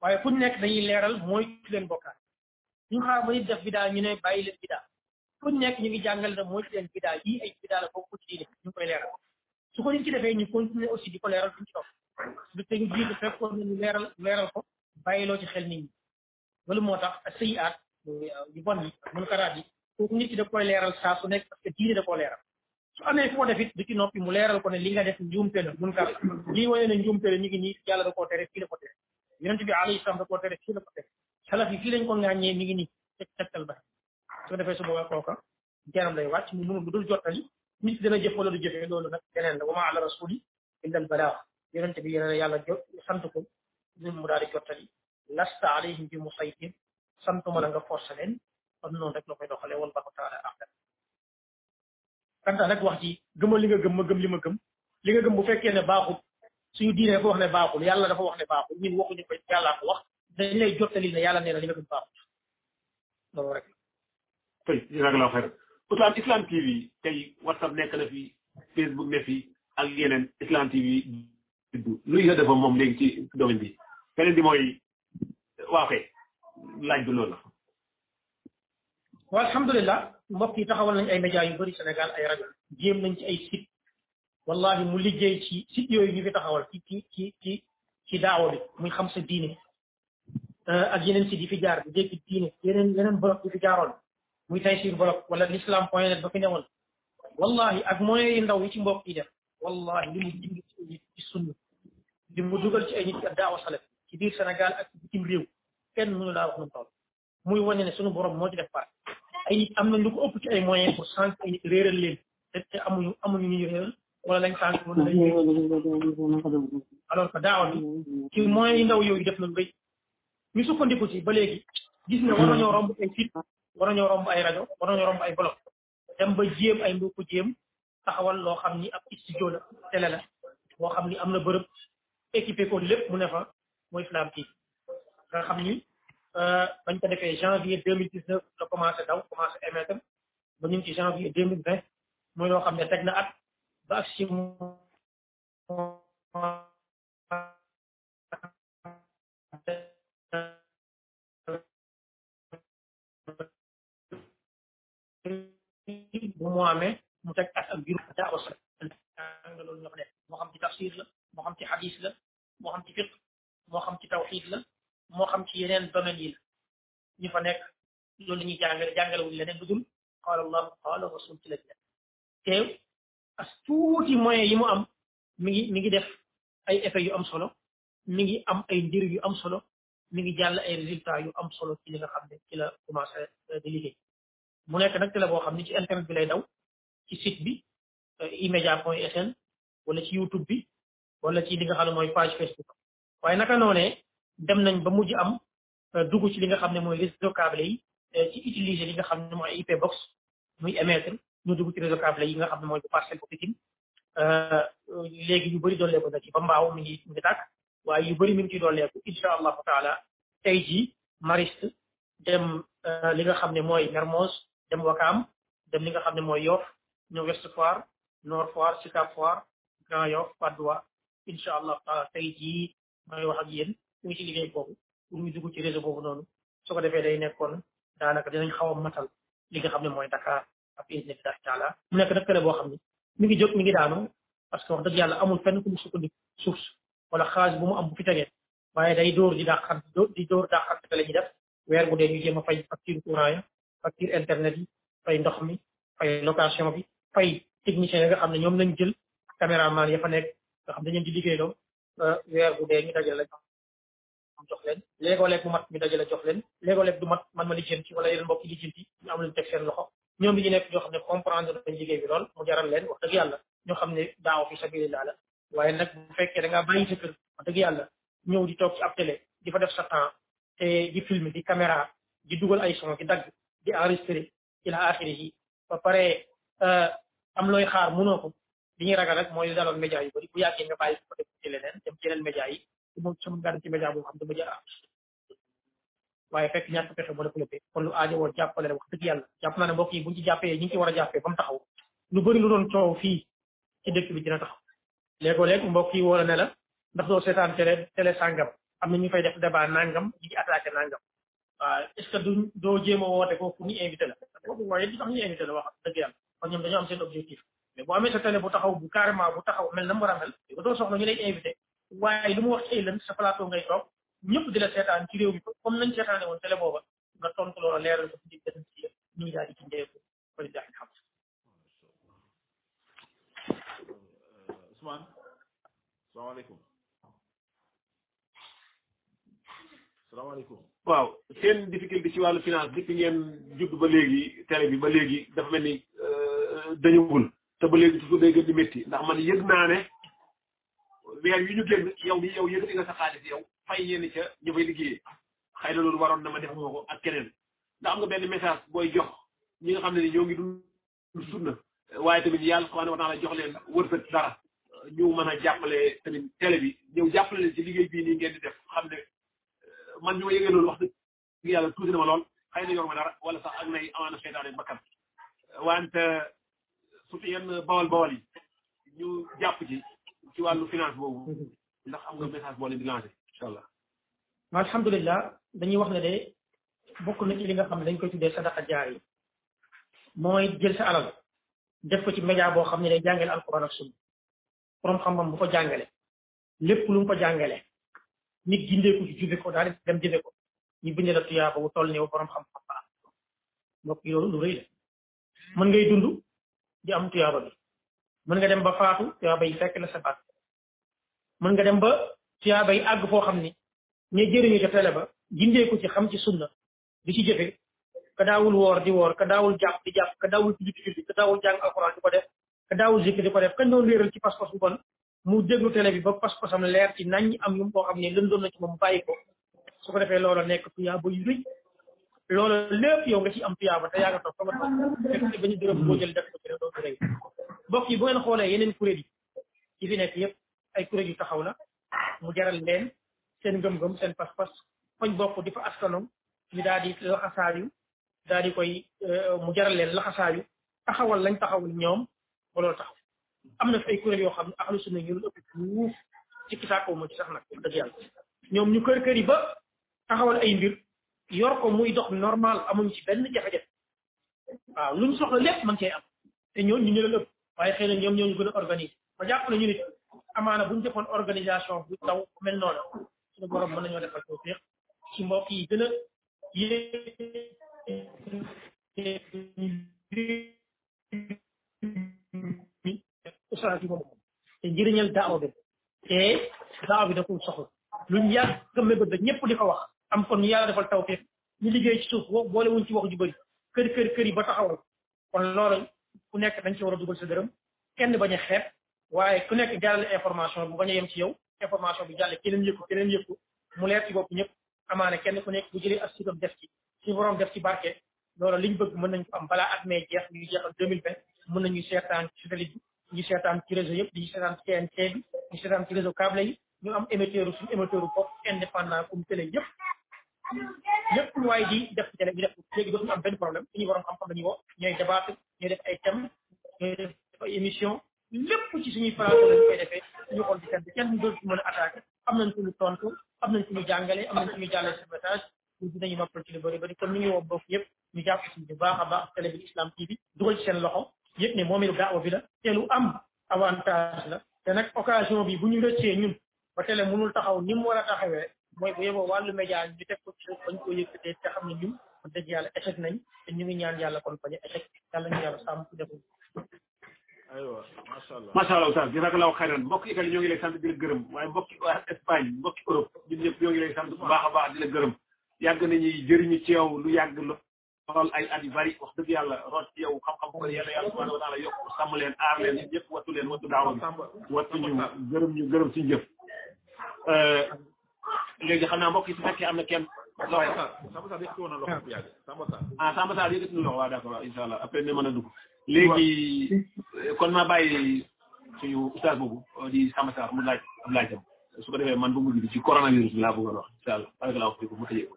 waaye fu ñu nekk dañuy leeral mooy ci leen bokkaale duñ xaar ba nit def bidaa ñu ne bàyyi leen bidaa fu ñu nekk ñu ngi jàngal ne mooy ci leen bidaa yii ay bidaa la bokku ci diine ñu koy leeral su ko nit ci defee ñu continuer aussi di ko leeral duñ ci topp du te ñu jiitu fekkoon nañu leeral leeral ko bàyyiloo ci xel nit ñi loolu moo tax sayiaat yu bon yi mun karaat yi kooku nit ki da koy leeral saa su nekk parce que diine da koo leeral su amee foo def it du ci noppi mu leeral ko ne li nga def njuumte la mun kar la lii wane ne njuumte la ñu ngi nii yàlla da koo tere fii la ko tere yonent bi alayhi salaam da koo tere fii la ko tere salaf yi fii lañ ko ŋàññee mi ngi nii teg tegtal ba su ko defee su boobaa kooka jaram lay wàcc mu mënul lu dul jottali nit dana jëf wala du jëfee loolu nag keneen la wama ala rasuli illa al balaax yonente bi yéen yàlla jot sant ko ñun mu daal di jottali lasta alayhim bi musaytir santuma la nga forcé leen kon noonu rek la koy doxalee wallahu taala ahlam kanta nag wax ji gëmal li nga gëm ma gëm li ma gëm li nga gëm bu fekkee ne baaxul suñu diine dafa wax ne baaxul yàlla dafa wax ne baaxul ñun waxuñu ko yàllaa ko wax dañ lay jottali ne yàlla nee na li nga gëm baaxul loolu rek fay jazakallahu xayran Oustaz Islam TV tey WhatsApp nekk na fi Facebook ne fi ak yeneen Islam TV tudd luy nga defa moom léegi ci domaine bi beneen bi mooy waaw kay laaj bi loolu la waaw alhamdulilah mbokk yi taxawal nañ ay médias yu bëri Sénégal ay rajo jéem nañ ci ay site wallahi mu liggéey ci site yooyu ñu fi taxawal ci ci ci ci ci daawa bi muy xam sa diine ak yeneen si di fi jaar di dégg diine yeneen yeneen blog di fi jaaroon muy Taysiir blog wala l'islam point net ba fi newoon wallahi ak moyens yi ndaw yi ci mbokk yi def wallahi li mu dind ci ay nit ci sunna li mu dugal ci ay nit ci daawa salaf ci biir Sénégal ak ci bitim réew kenn mënu laa wax nu mu toll muy wane ne suñu borom moo ci def part ay nit am na lu ko ëpp ci ay moyens pour sànq ay nit réeral leen te te amuñu amuñu ñu réeral wala lañ sànq wala lañ alors que daawa bi ci moyens yi ndaw yooyu def na lu rëy ñu sukkandiku ci ba léegi gis ne war nañoo romb ay site war nañoo romb ay rajo war nañoo romb ay blog dem ba jéem ay mbokku jéem taxawal loo xam ni ab studio la télé la boo xam ni am na bërëb équipé ko lépp mu ne fa mooy Flamme TV nga xam ni bañ ko defee janvier deux mille dix neuf la commencé daw commencé émettre ba ñu ngi ci janvier deux mille vingt mooy loo xam ne teg na at ba ak si bu mu amee mu teg at ak juróom daa ko sax nga loolu ñoo ko def moo xam ci tafsir la moo xam ci hadis la moo xam ci fiq moo xam ci tawxid la moo xam ci yeneen domaine yi la ñu fa nekk loolu la ñuy jàngale jàngale wuñ leneen lu dul qaala allah qaala rasul ci la nekk te as tuuti moyen yi mu am mi ngi mi ngi def ay effet yu am solo mi ngi am ay njëriñ yu am solo mi ngi jàll ay résultats yu am solo ci li nga xam ne ci la commencé euh, di liggéey mu nekk nag télé boo xam ne ci internet bi lay daw ci site bi euh, imedia point sn wala ci youtube bi wala ci li nga xam ne mooy page facebook waaye naka noonee dem nañ ba mujj am euh, dugg ci li nga xam ne mooy réseau câble yi ci utiliser li nga xam ne mooy IP box muy émettre ñu dugg ci réseau câble yi nga xam ne mooy bu parcelle bu Pikine léegi ñu bëri doon lee ko na ci ba mbaaw mi ngi mi ngi tàkk waaye yu bëri mi ngi ciy dooleeku incha allahu taala tey jii mariste dem euh, li nga xam ne mooy Mermoz dem Wakaam dem li nga xam ne mooy Yoff ñëw Ouest Foire Nord Foire Sicap Foire Grand Yoff Patte d'Oie incha allahu taala tey jii may wax ak yéen ñu ngi ci liggéey boobu pour ñu dugg ci réseau boobu noonu su ko defee day nekkoon daanaka dinañ xaw a matal li nga xam ne mooy Dakar ak izne bi daal taala mu nekk nag télé boo xam ne mi ngi jóg mi ngi daanu parce que wax dëgg yàlla amul fenn ku mu sukkandiku suuf wala xaalis bu mu am bu fi tegee waaye day dóor di dàqan di dóor dàqan télé ñi def weer bu dee ñu jéem a fay facture courant ya facture internet yi fay ndox mi fay location bi fay technicien yi nga xam ne ñoom lañ jël caméraman ya fa nekk nga xam ne ñoom di liggéey loo weer bu dee ñu dajale lañ am jox leen léegoo leeg mu mat ñu dajale jox leen léegoo leeg du mat man ma lijjanti wala yeneen mbokk lijjanti ñu am luñ teg seen loxo ñoom bi ñu nekk ñoo xam ne comprendre nañ liggéey bi lool mu jaral leen wax dëgg yàlla ñu xam ne daaw fi sabilillah la waaye nag bu fekkee da ngaa bàyyi sa kër wax dëgg yàlla ñëw di toog ci ab télé di fa def sa temps te di filmer di caméra di dugal ay son di dagg di enregistrer ila axirihi ba pare euh, am looy xaar mënoo ko li ñuy ragal rek mooy li daloon média yu bëri bu yàggee nga bàyyi ko def ci leneen dem ci yeneen média yi su ma su ma nga dem ci média boo xam dama jël am waaye fekk ñàkk pexe moo def lépp kon lu aajo woo jàppale la wax dëgg yàlla jàpp naa ne mbokk yi buñ ci jàppee ñi ngi ci war a jàppee ba mu taxaw lu bëri lu doon coow fii ci dëkk bi dina taxaw léegoo léeg mbokk yi woo la ne la ndax doo seetaan télé télé sàngam am na ñu fay def débat nangam ñu ngi attaqué nangam waaw est ce que duñ doo jéem a woote ko pour ñu invité la boobu waaye li tax ñu invité la wax dëgg yàlla kon ñoom dañoo am seen objectif mais boo amee sa télé bu taxaw bu carrément bu taxaw mel na mu war a mel yow doo soxla ñu lay invité waaye lu mu wax ci ay lën sa plateau ngay toog ñëpp di la seetaan ci réew mi comme nañ seetaane woon télé booba nga tontu loola leeral ko ci dëkk ci ñu daal di ci ndeeku walillahi alhamd Ousmane salaamaaleykum salaamaaleykum waaw seen difficulté ci wàllu finance depuis ngeen judd ba léegi télé bi ba léegi dafa mel ni euh, dañuwul te ba léegi toujours day gën di métti ndax man yëg naa ne weer yu ñu génn yow mi yow yëkkati nga sa xaalis yow fay ñenn ca ñu fay liggéeyee xëy na loolu waroon na ma defuma ko ak keneen ndax am nga benn message booy jox ñi nga xam ne ni ñoo ngi dund sunna waaye tamit yàlla subhanahu wa taala jox leen wërsëg dara ñu mën a jàppale tamit télé bi ñëw jàppale leen ci liggéey bii nii ngeen di def xam ne man ñu ma yëgee loolu wax dëgg ngir yàlla tuuti na ma lool xëy na yor ma dara wala sax ak nay amaana seytaane bakkan wante surtout yenn bawal bawal yi ñu jàpp ci ci wàllu finance boobu mhm. ndax am nga message boo leen di lancé incha allah alhamdulilah dañuy wax ne de bokk na ci li nga xam ne dañ koy tuddee sadaqa jaar yi mooy jël sa alal def ko ci média boo xam ne day jàngale alquran ak sunna borom xam-xam bu ko jàngale lépp lu mu ko jàngale nit gindeeku ci jëfe ko daal di dem jëfe ko ñu bindee la tuyaaba bu toll ne borom xam-xam ba mbokk yi loolu lu rëy la mën ngay dund di am tuyaaba bi mën nga dem ba faatu tuyaaba yi fekk la sa baat mën nga dem ba tuyaaba yi àgg foo xam ni ña jëriñu ca télé ba gindeeku ci xam ci sunna di ci jëfe ka daawul woor di woor ka daawul jàpp di jàpp ka daawul julli di julli ka daawul jàng alxuraan di ko def ka daawul zikr di ko def kañ doon réeral ci pas-pas bu bon mu déglu télé bi ba pas-pasam leer ci nañ am ñu koo xam ne lëndoon na ci moom bàyyi ko su ko defee loola nekk tuyaaba yu rëy loola lépp yow nga ci am tuyaaba te yaa nga toog fa nga toog fekk ne bañu dërëm boo jël def ko ci rek dootu rëy mbokk yi bu ngeen xoolee yeneen kuréel yi yi fi nekk yëpp ay kuréel yu taxaw la mu jaral leen seen ngëm-ngëm seen pas-pas fañ bokk di fa askanoom ñu daal di laxasaayu daal di koy euh, mu jaral leen laxasaayu taxawal lañ taxawal ñoom ba loolu taxaw am na fi ay kuréel yoo xam ne ahlu sunna ñu ëpp fuuf ci kisaakoo ma ci sax nag wax dëgg yàlla ñoom ñu kër kër yi ba taxawal ay mbir yor ko muy dox normal amuñ ci benn jafe-jafe waaw lu ñu soxla lépp man cee am te ñoon ñu ñu leen ëpp waaye xëy na ñoom ñoo ñu gën a organiser ma jàpp na ñu nit amaana bu ñu defoon organisation bu taw mel noonu suñu borom mën nañoo defal too féex ci mbokk yi gën a ustaas yi moom te njëriñal daaw bi te daaw bi da ko soxla luñ yàgg mébét ba ñëpp di ko wax am kon ñu yàlla defal tawfiq ñu liggéey ci suuf boole wuñ ci wax ju bëri kër kër kër yi ba taxawal kon loolu ku nekk dañ ci war a dugal sa dërëm kenn bañ a xeeb waaye ku nekk jàllale information bu bañ a yem ci yow information bi jàlle keneen yëg ko keneen yëg ko mu leer ci bopp ñëpp amaana kenn ku nekk bu jëlee ak suutam def ci suñu borom def ci barke loolu liñ bëgg mën nañ ko am balaa at mee jeex ñu jeexal deux mille vingt mën nañu seetaan ci satellite bi ñu seetaan ci réseau yëpp di seetaan ci TNT bi ñu seetaan ci réseau câble yi ñu am émetteur suñu émetteur bopp indépendant comme télé yëpp lépp lu waay di def ci télé ñu def léegi dootuñu am benn problème suñu borom xam-xam dañuy woo ñooy débattre ñooy def ay thèmes ñooy def ay émission lépp ci suñuy place lañ koy defee suñu xool di seen kenn dootu mën a attaqué am nañ suñu tontu am nañ suñu jàngale am nañ suñu jàllale suñu message ñu dinañu noppal ci lu bëri bëri kon ñu ngi woo bokk yëpp ñu jàpp ci bu baax a baax télé bi islam TV dugal ci seen loxo yëpp ne moomeelu daawa bi la te lu am avantage la te nag occasion bi bu ñu rëccee ñun ba télé mënul taxaw ni mu war a taxawee mooy bu yeboo wàllu média ñu teg ko ci suuf bañ ko yëkkatee te xam ne ñun wax dëgg yàlla échec nañ te ñu ngi ñaan yàlla kon bañ a échec yàlla ñu yàlla sàmm ci deful aywa macha allah macha allah oustaz jazakallahu xayran mbokk Italie ñoo ngi lay sant di la gërëm waaye mbokki waa Espagne mbokki Europe ñun ñëpp ñoo ngi lay sant bu baax a baax di la gërëm yàgg nañuy jëriñu ci yow lu yàgg lool ay at yu bari wax dëgg yàlla root ci yow xam-xam bu bari yàlla yàlla subhanahu wa taala yokk sàmm leen aar leen ñun ñëpp wattu leen wattu daawoon wattu ñu gërëm ñu gërëm suñu jëf léegi xam naa mbokk yi su fekkee am na kenn. waaw waaw Samba Sarr yëkkati woon na loxo bu yàgg Samba Sarr. ah Samba Sarr yëkkati na loxo waaw d'accord waaw incha allah après ne mën a dugg. léegi kon ma bàyyi suñu oustaz boobu di Samba Sarr mu laaj ab laajam su ko defee man bu mujj bi ci coronavirus bi laa bëggoon wax incha allah barakallahu fiikum mu tëjee ko.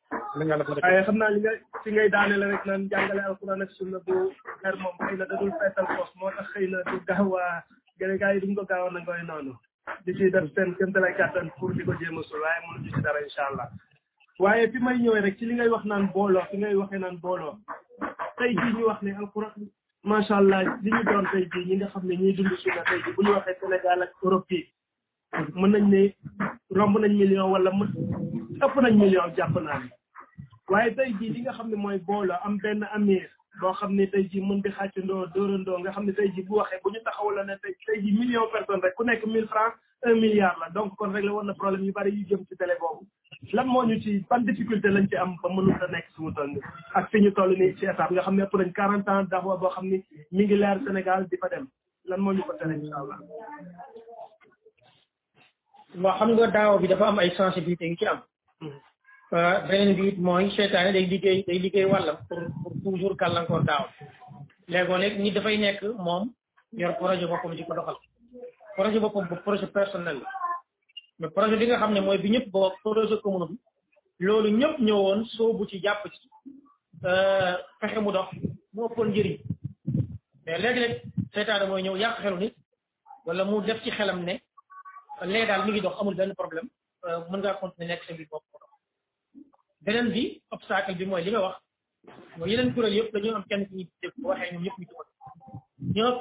waaye xam naa li nga fi ngay daane la rek naan jàngale alquran ak sunna bu xer moom xëy na dadul feesal poos moo tax xëy na du gaaw a gën gaa yi duñ ko gaaw a nangooy noonu di ci def seen kéem talay kàttan pour di ko jéem a sul waaye mënu ci dara incha allah waaye fi may ñëwee rek ci li ngay wax naan booloo fi ngay waxee naan booloo tey jii ñu wax ne alquran macha allah li ñu doon tey jii ñi nga xam ne ñuy dund sunna tey jii bu ñu waxee Sénégal ak Europe yi mën nañ ne romb nañ million wala mën ëpp nañ million jàpp naa ne waaye tey jii li nga xam ne mooy booloo am benn amir boo xam ne tey jii mën di xàccandoo dóorandoo nga xam ne tey jii bu waxee bu ñu taxawal la ne tey tey jii million personne rek ku nekk mille francs un milliard la donc kon rek la war na problème yu bari yu jëm ci télé boobu lan moo ñu ci ban difficulté lañ ci am ba mënul a nekk suñu toll ak fi ñu toll nii ci état nga xam ne ëpp nañ quarante ans d'abord boo xam ni mi ngi leer Sénégal di fa dem lan moo ñu ko tere incha allah. waaw xam nga daaw bi dafa am ay sensibilité yu ci am. beneen bi it mooy seytaane day liggéey day liggéey wàllam pour pour toujours gàllankoor daaw léegoo léeg nit dafay nekk moom yor projet boppam di ko doxal projet boppam bu projet personnel la mais projet bi nga xam ne mooy bi ñëpp bokk projet communauté bi loolu ñëpp ñëwoon soobu ci jàpp ci euh, fexe mu dox mu ëppoon njëriñ mais léeg-léeg seytaane mooy ñëw yàq xelu nit wala mu def ci xelam ne lee daal mi ngi dox amul benn problème euh, mën ngaa continuer nekk sa mbir bopp ko dox beneen bi obstacle bi mooy li nga wax mooy yeneen kuréel yëpp dañoo am kenn ku ñu dégg bu waxee ñoom ñëpp ñu dugal ñëpp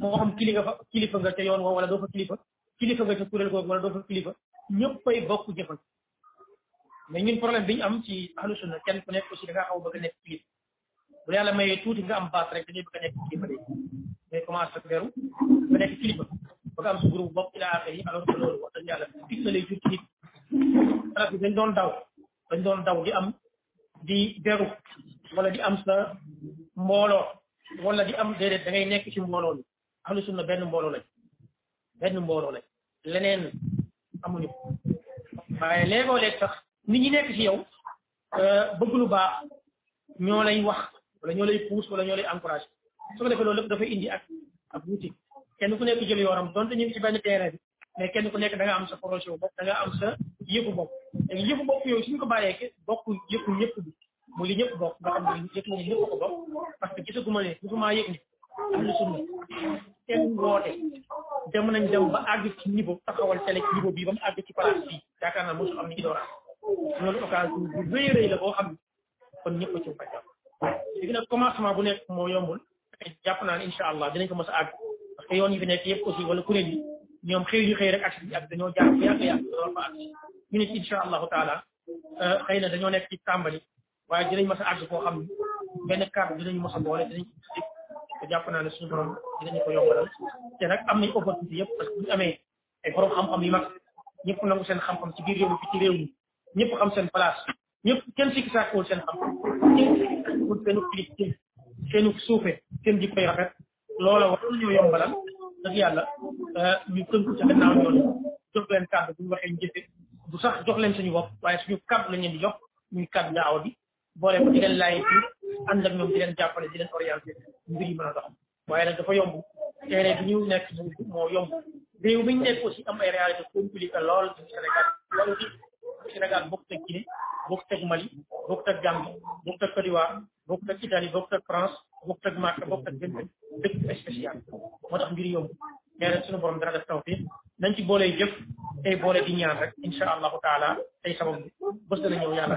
moo xam kilifa fa kilifa nga ca yoon woo wala doo fa kilifa kilifa nga ca kuréel googu wala doo fa kilifa ñëppay bokk jëfal mais ñun problème bi ñu am ci ahlu sunna kenn ku nekk aussi da ngaa xaw a bëgg a nekk kilifa bu yàlla mayee tuuti nga am baat rek da ngay bëgg a nekk kilifa de ngay commencé ak beru nga nekk kilifa ba nga am sa groupe bopp ila axir yi alors que loolu wax dëgg yàlla fig na lay jur ci nit arab yi dañ doon daw dañ doon daw di am di beru wala di am sa mbooloo wala di am déedéet da ngay nekk ci mbooloo mi ahlu sunna benn mbooloo lañ benn mbooloo lañ leneen amuñu ko waaye léegoo léeg sax nit ñi nekk ci yow bëgg lu baax ñoo lay wax wala ñoo lay pousse wala ñoo lay encouragé su ko defee loolu lépp dafay indi ak ak wuute kenn ku nekk jël yoonam donte ñu ngi ci benn terrain bi mais kenn ku nekk da nga am sa projet wu bopp da nga am sa yëfu bopp léegi yëfu bopp yooyu suñ ko bàyyee ke bokk yëfu ñëpp bi mu li ñëpp bokk nga xam ne yëpp moom ñëpp ko bokk parce que gisaguma ne gisuma yëg ni am na sunna kenn woote dem nañ dem ba àgg ci niveau taxawal télé ci niveau bii ba mu àgg ci place bii yaakaar naa mosu am ni ci dooraa loolu occasion bu rëy rëy la boo xam ne kon ñëpp ci fa jàpp léegi nag commencement bu nekk moo yombul jàpp naa ne incha allah dinañ ko mos a àgg parce que yoon yi fi nekk yëpp aussi wala kuréel yi ñoom xëy ñu xëy rek ak ak dañoo jàpp bu yàgg yàgg loolu fa àgg ñu ne ci incha allahu taala euh, xëy na dañoo nekk ci tàmbali waaye dinañ mos a àgg koo xam benn kàddu dinañ mos a boole dinañ te jàpp naa ne suñu borom dinañu ko yombalal te nag am nañ opportunité yëpp parce que bu ñu amee ay borom xam-xam yu mag ñëpp nangu seen xam-xam ci biir réew mi fi ci réew mi ñëpp xam seen place ñëpp kenn sikki sàkkuwul seen xam kenn sikki sàkkuwul seenu kilifte seenu suufe seen jikkoy rafet loola war nañu yombalal dëgg yàlla euh, ñu tënku ci gannaaw ñoon jox leen kàddu bu ñu waxee ñu jëfe bu sax jox leen suñu bopp waaye suñu kàddu lañ leen di jox muy kàddu daaw bi boole ko di leen laaj bi ànd ak ñoom di leen jàppale di leen orienté mbir yi mën a dox waaye nag dafa yomb terrain bi ñu nekk moo yomb réew mi ñu nekk aussi am ay réalité compliquée lool ci Sénégal loolu aussi Sénégal bokk ak Guinée bokk ak Mali bokk ak Gambie bokk ak Côte d'Ivoire bokk ak Italie bokk ak France bokk ak Màkka bokk ak benn dëkk spécial moo tax mbir yomb mais nag suñu borom dara def taw fii nañ ci boole jëf tey boole di ñaan rek insha allahu taala tey sabab bi bés dana ñëw yàlla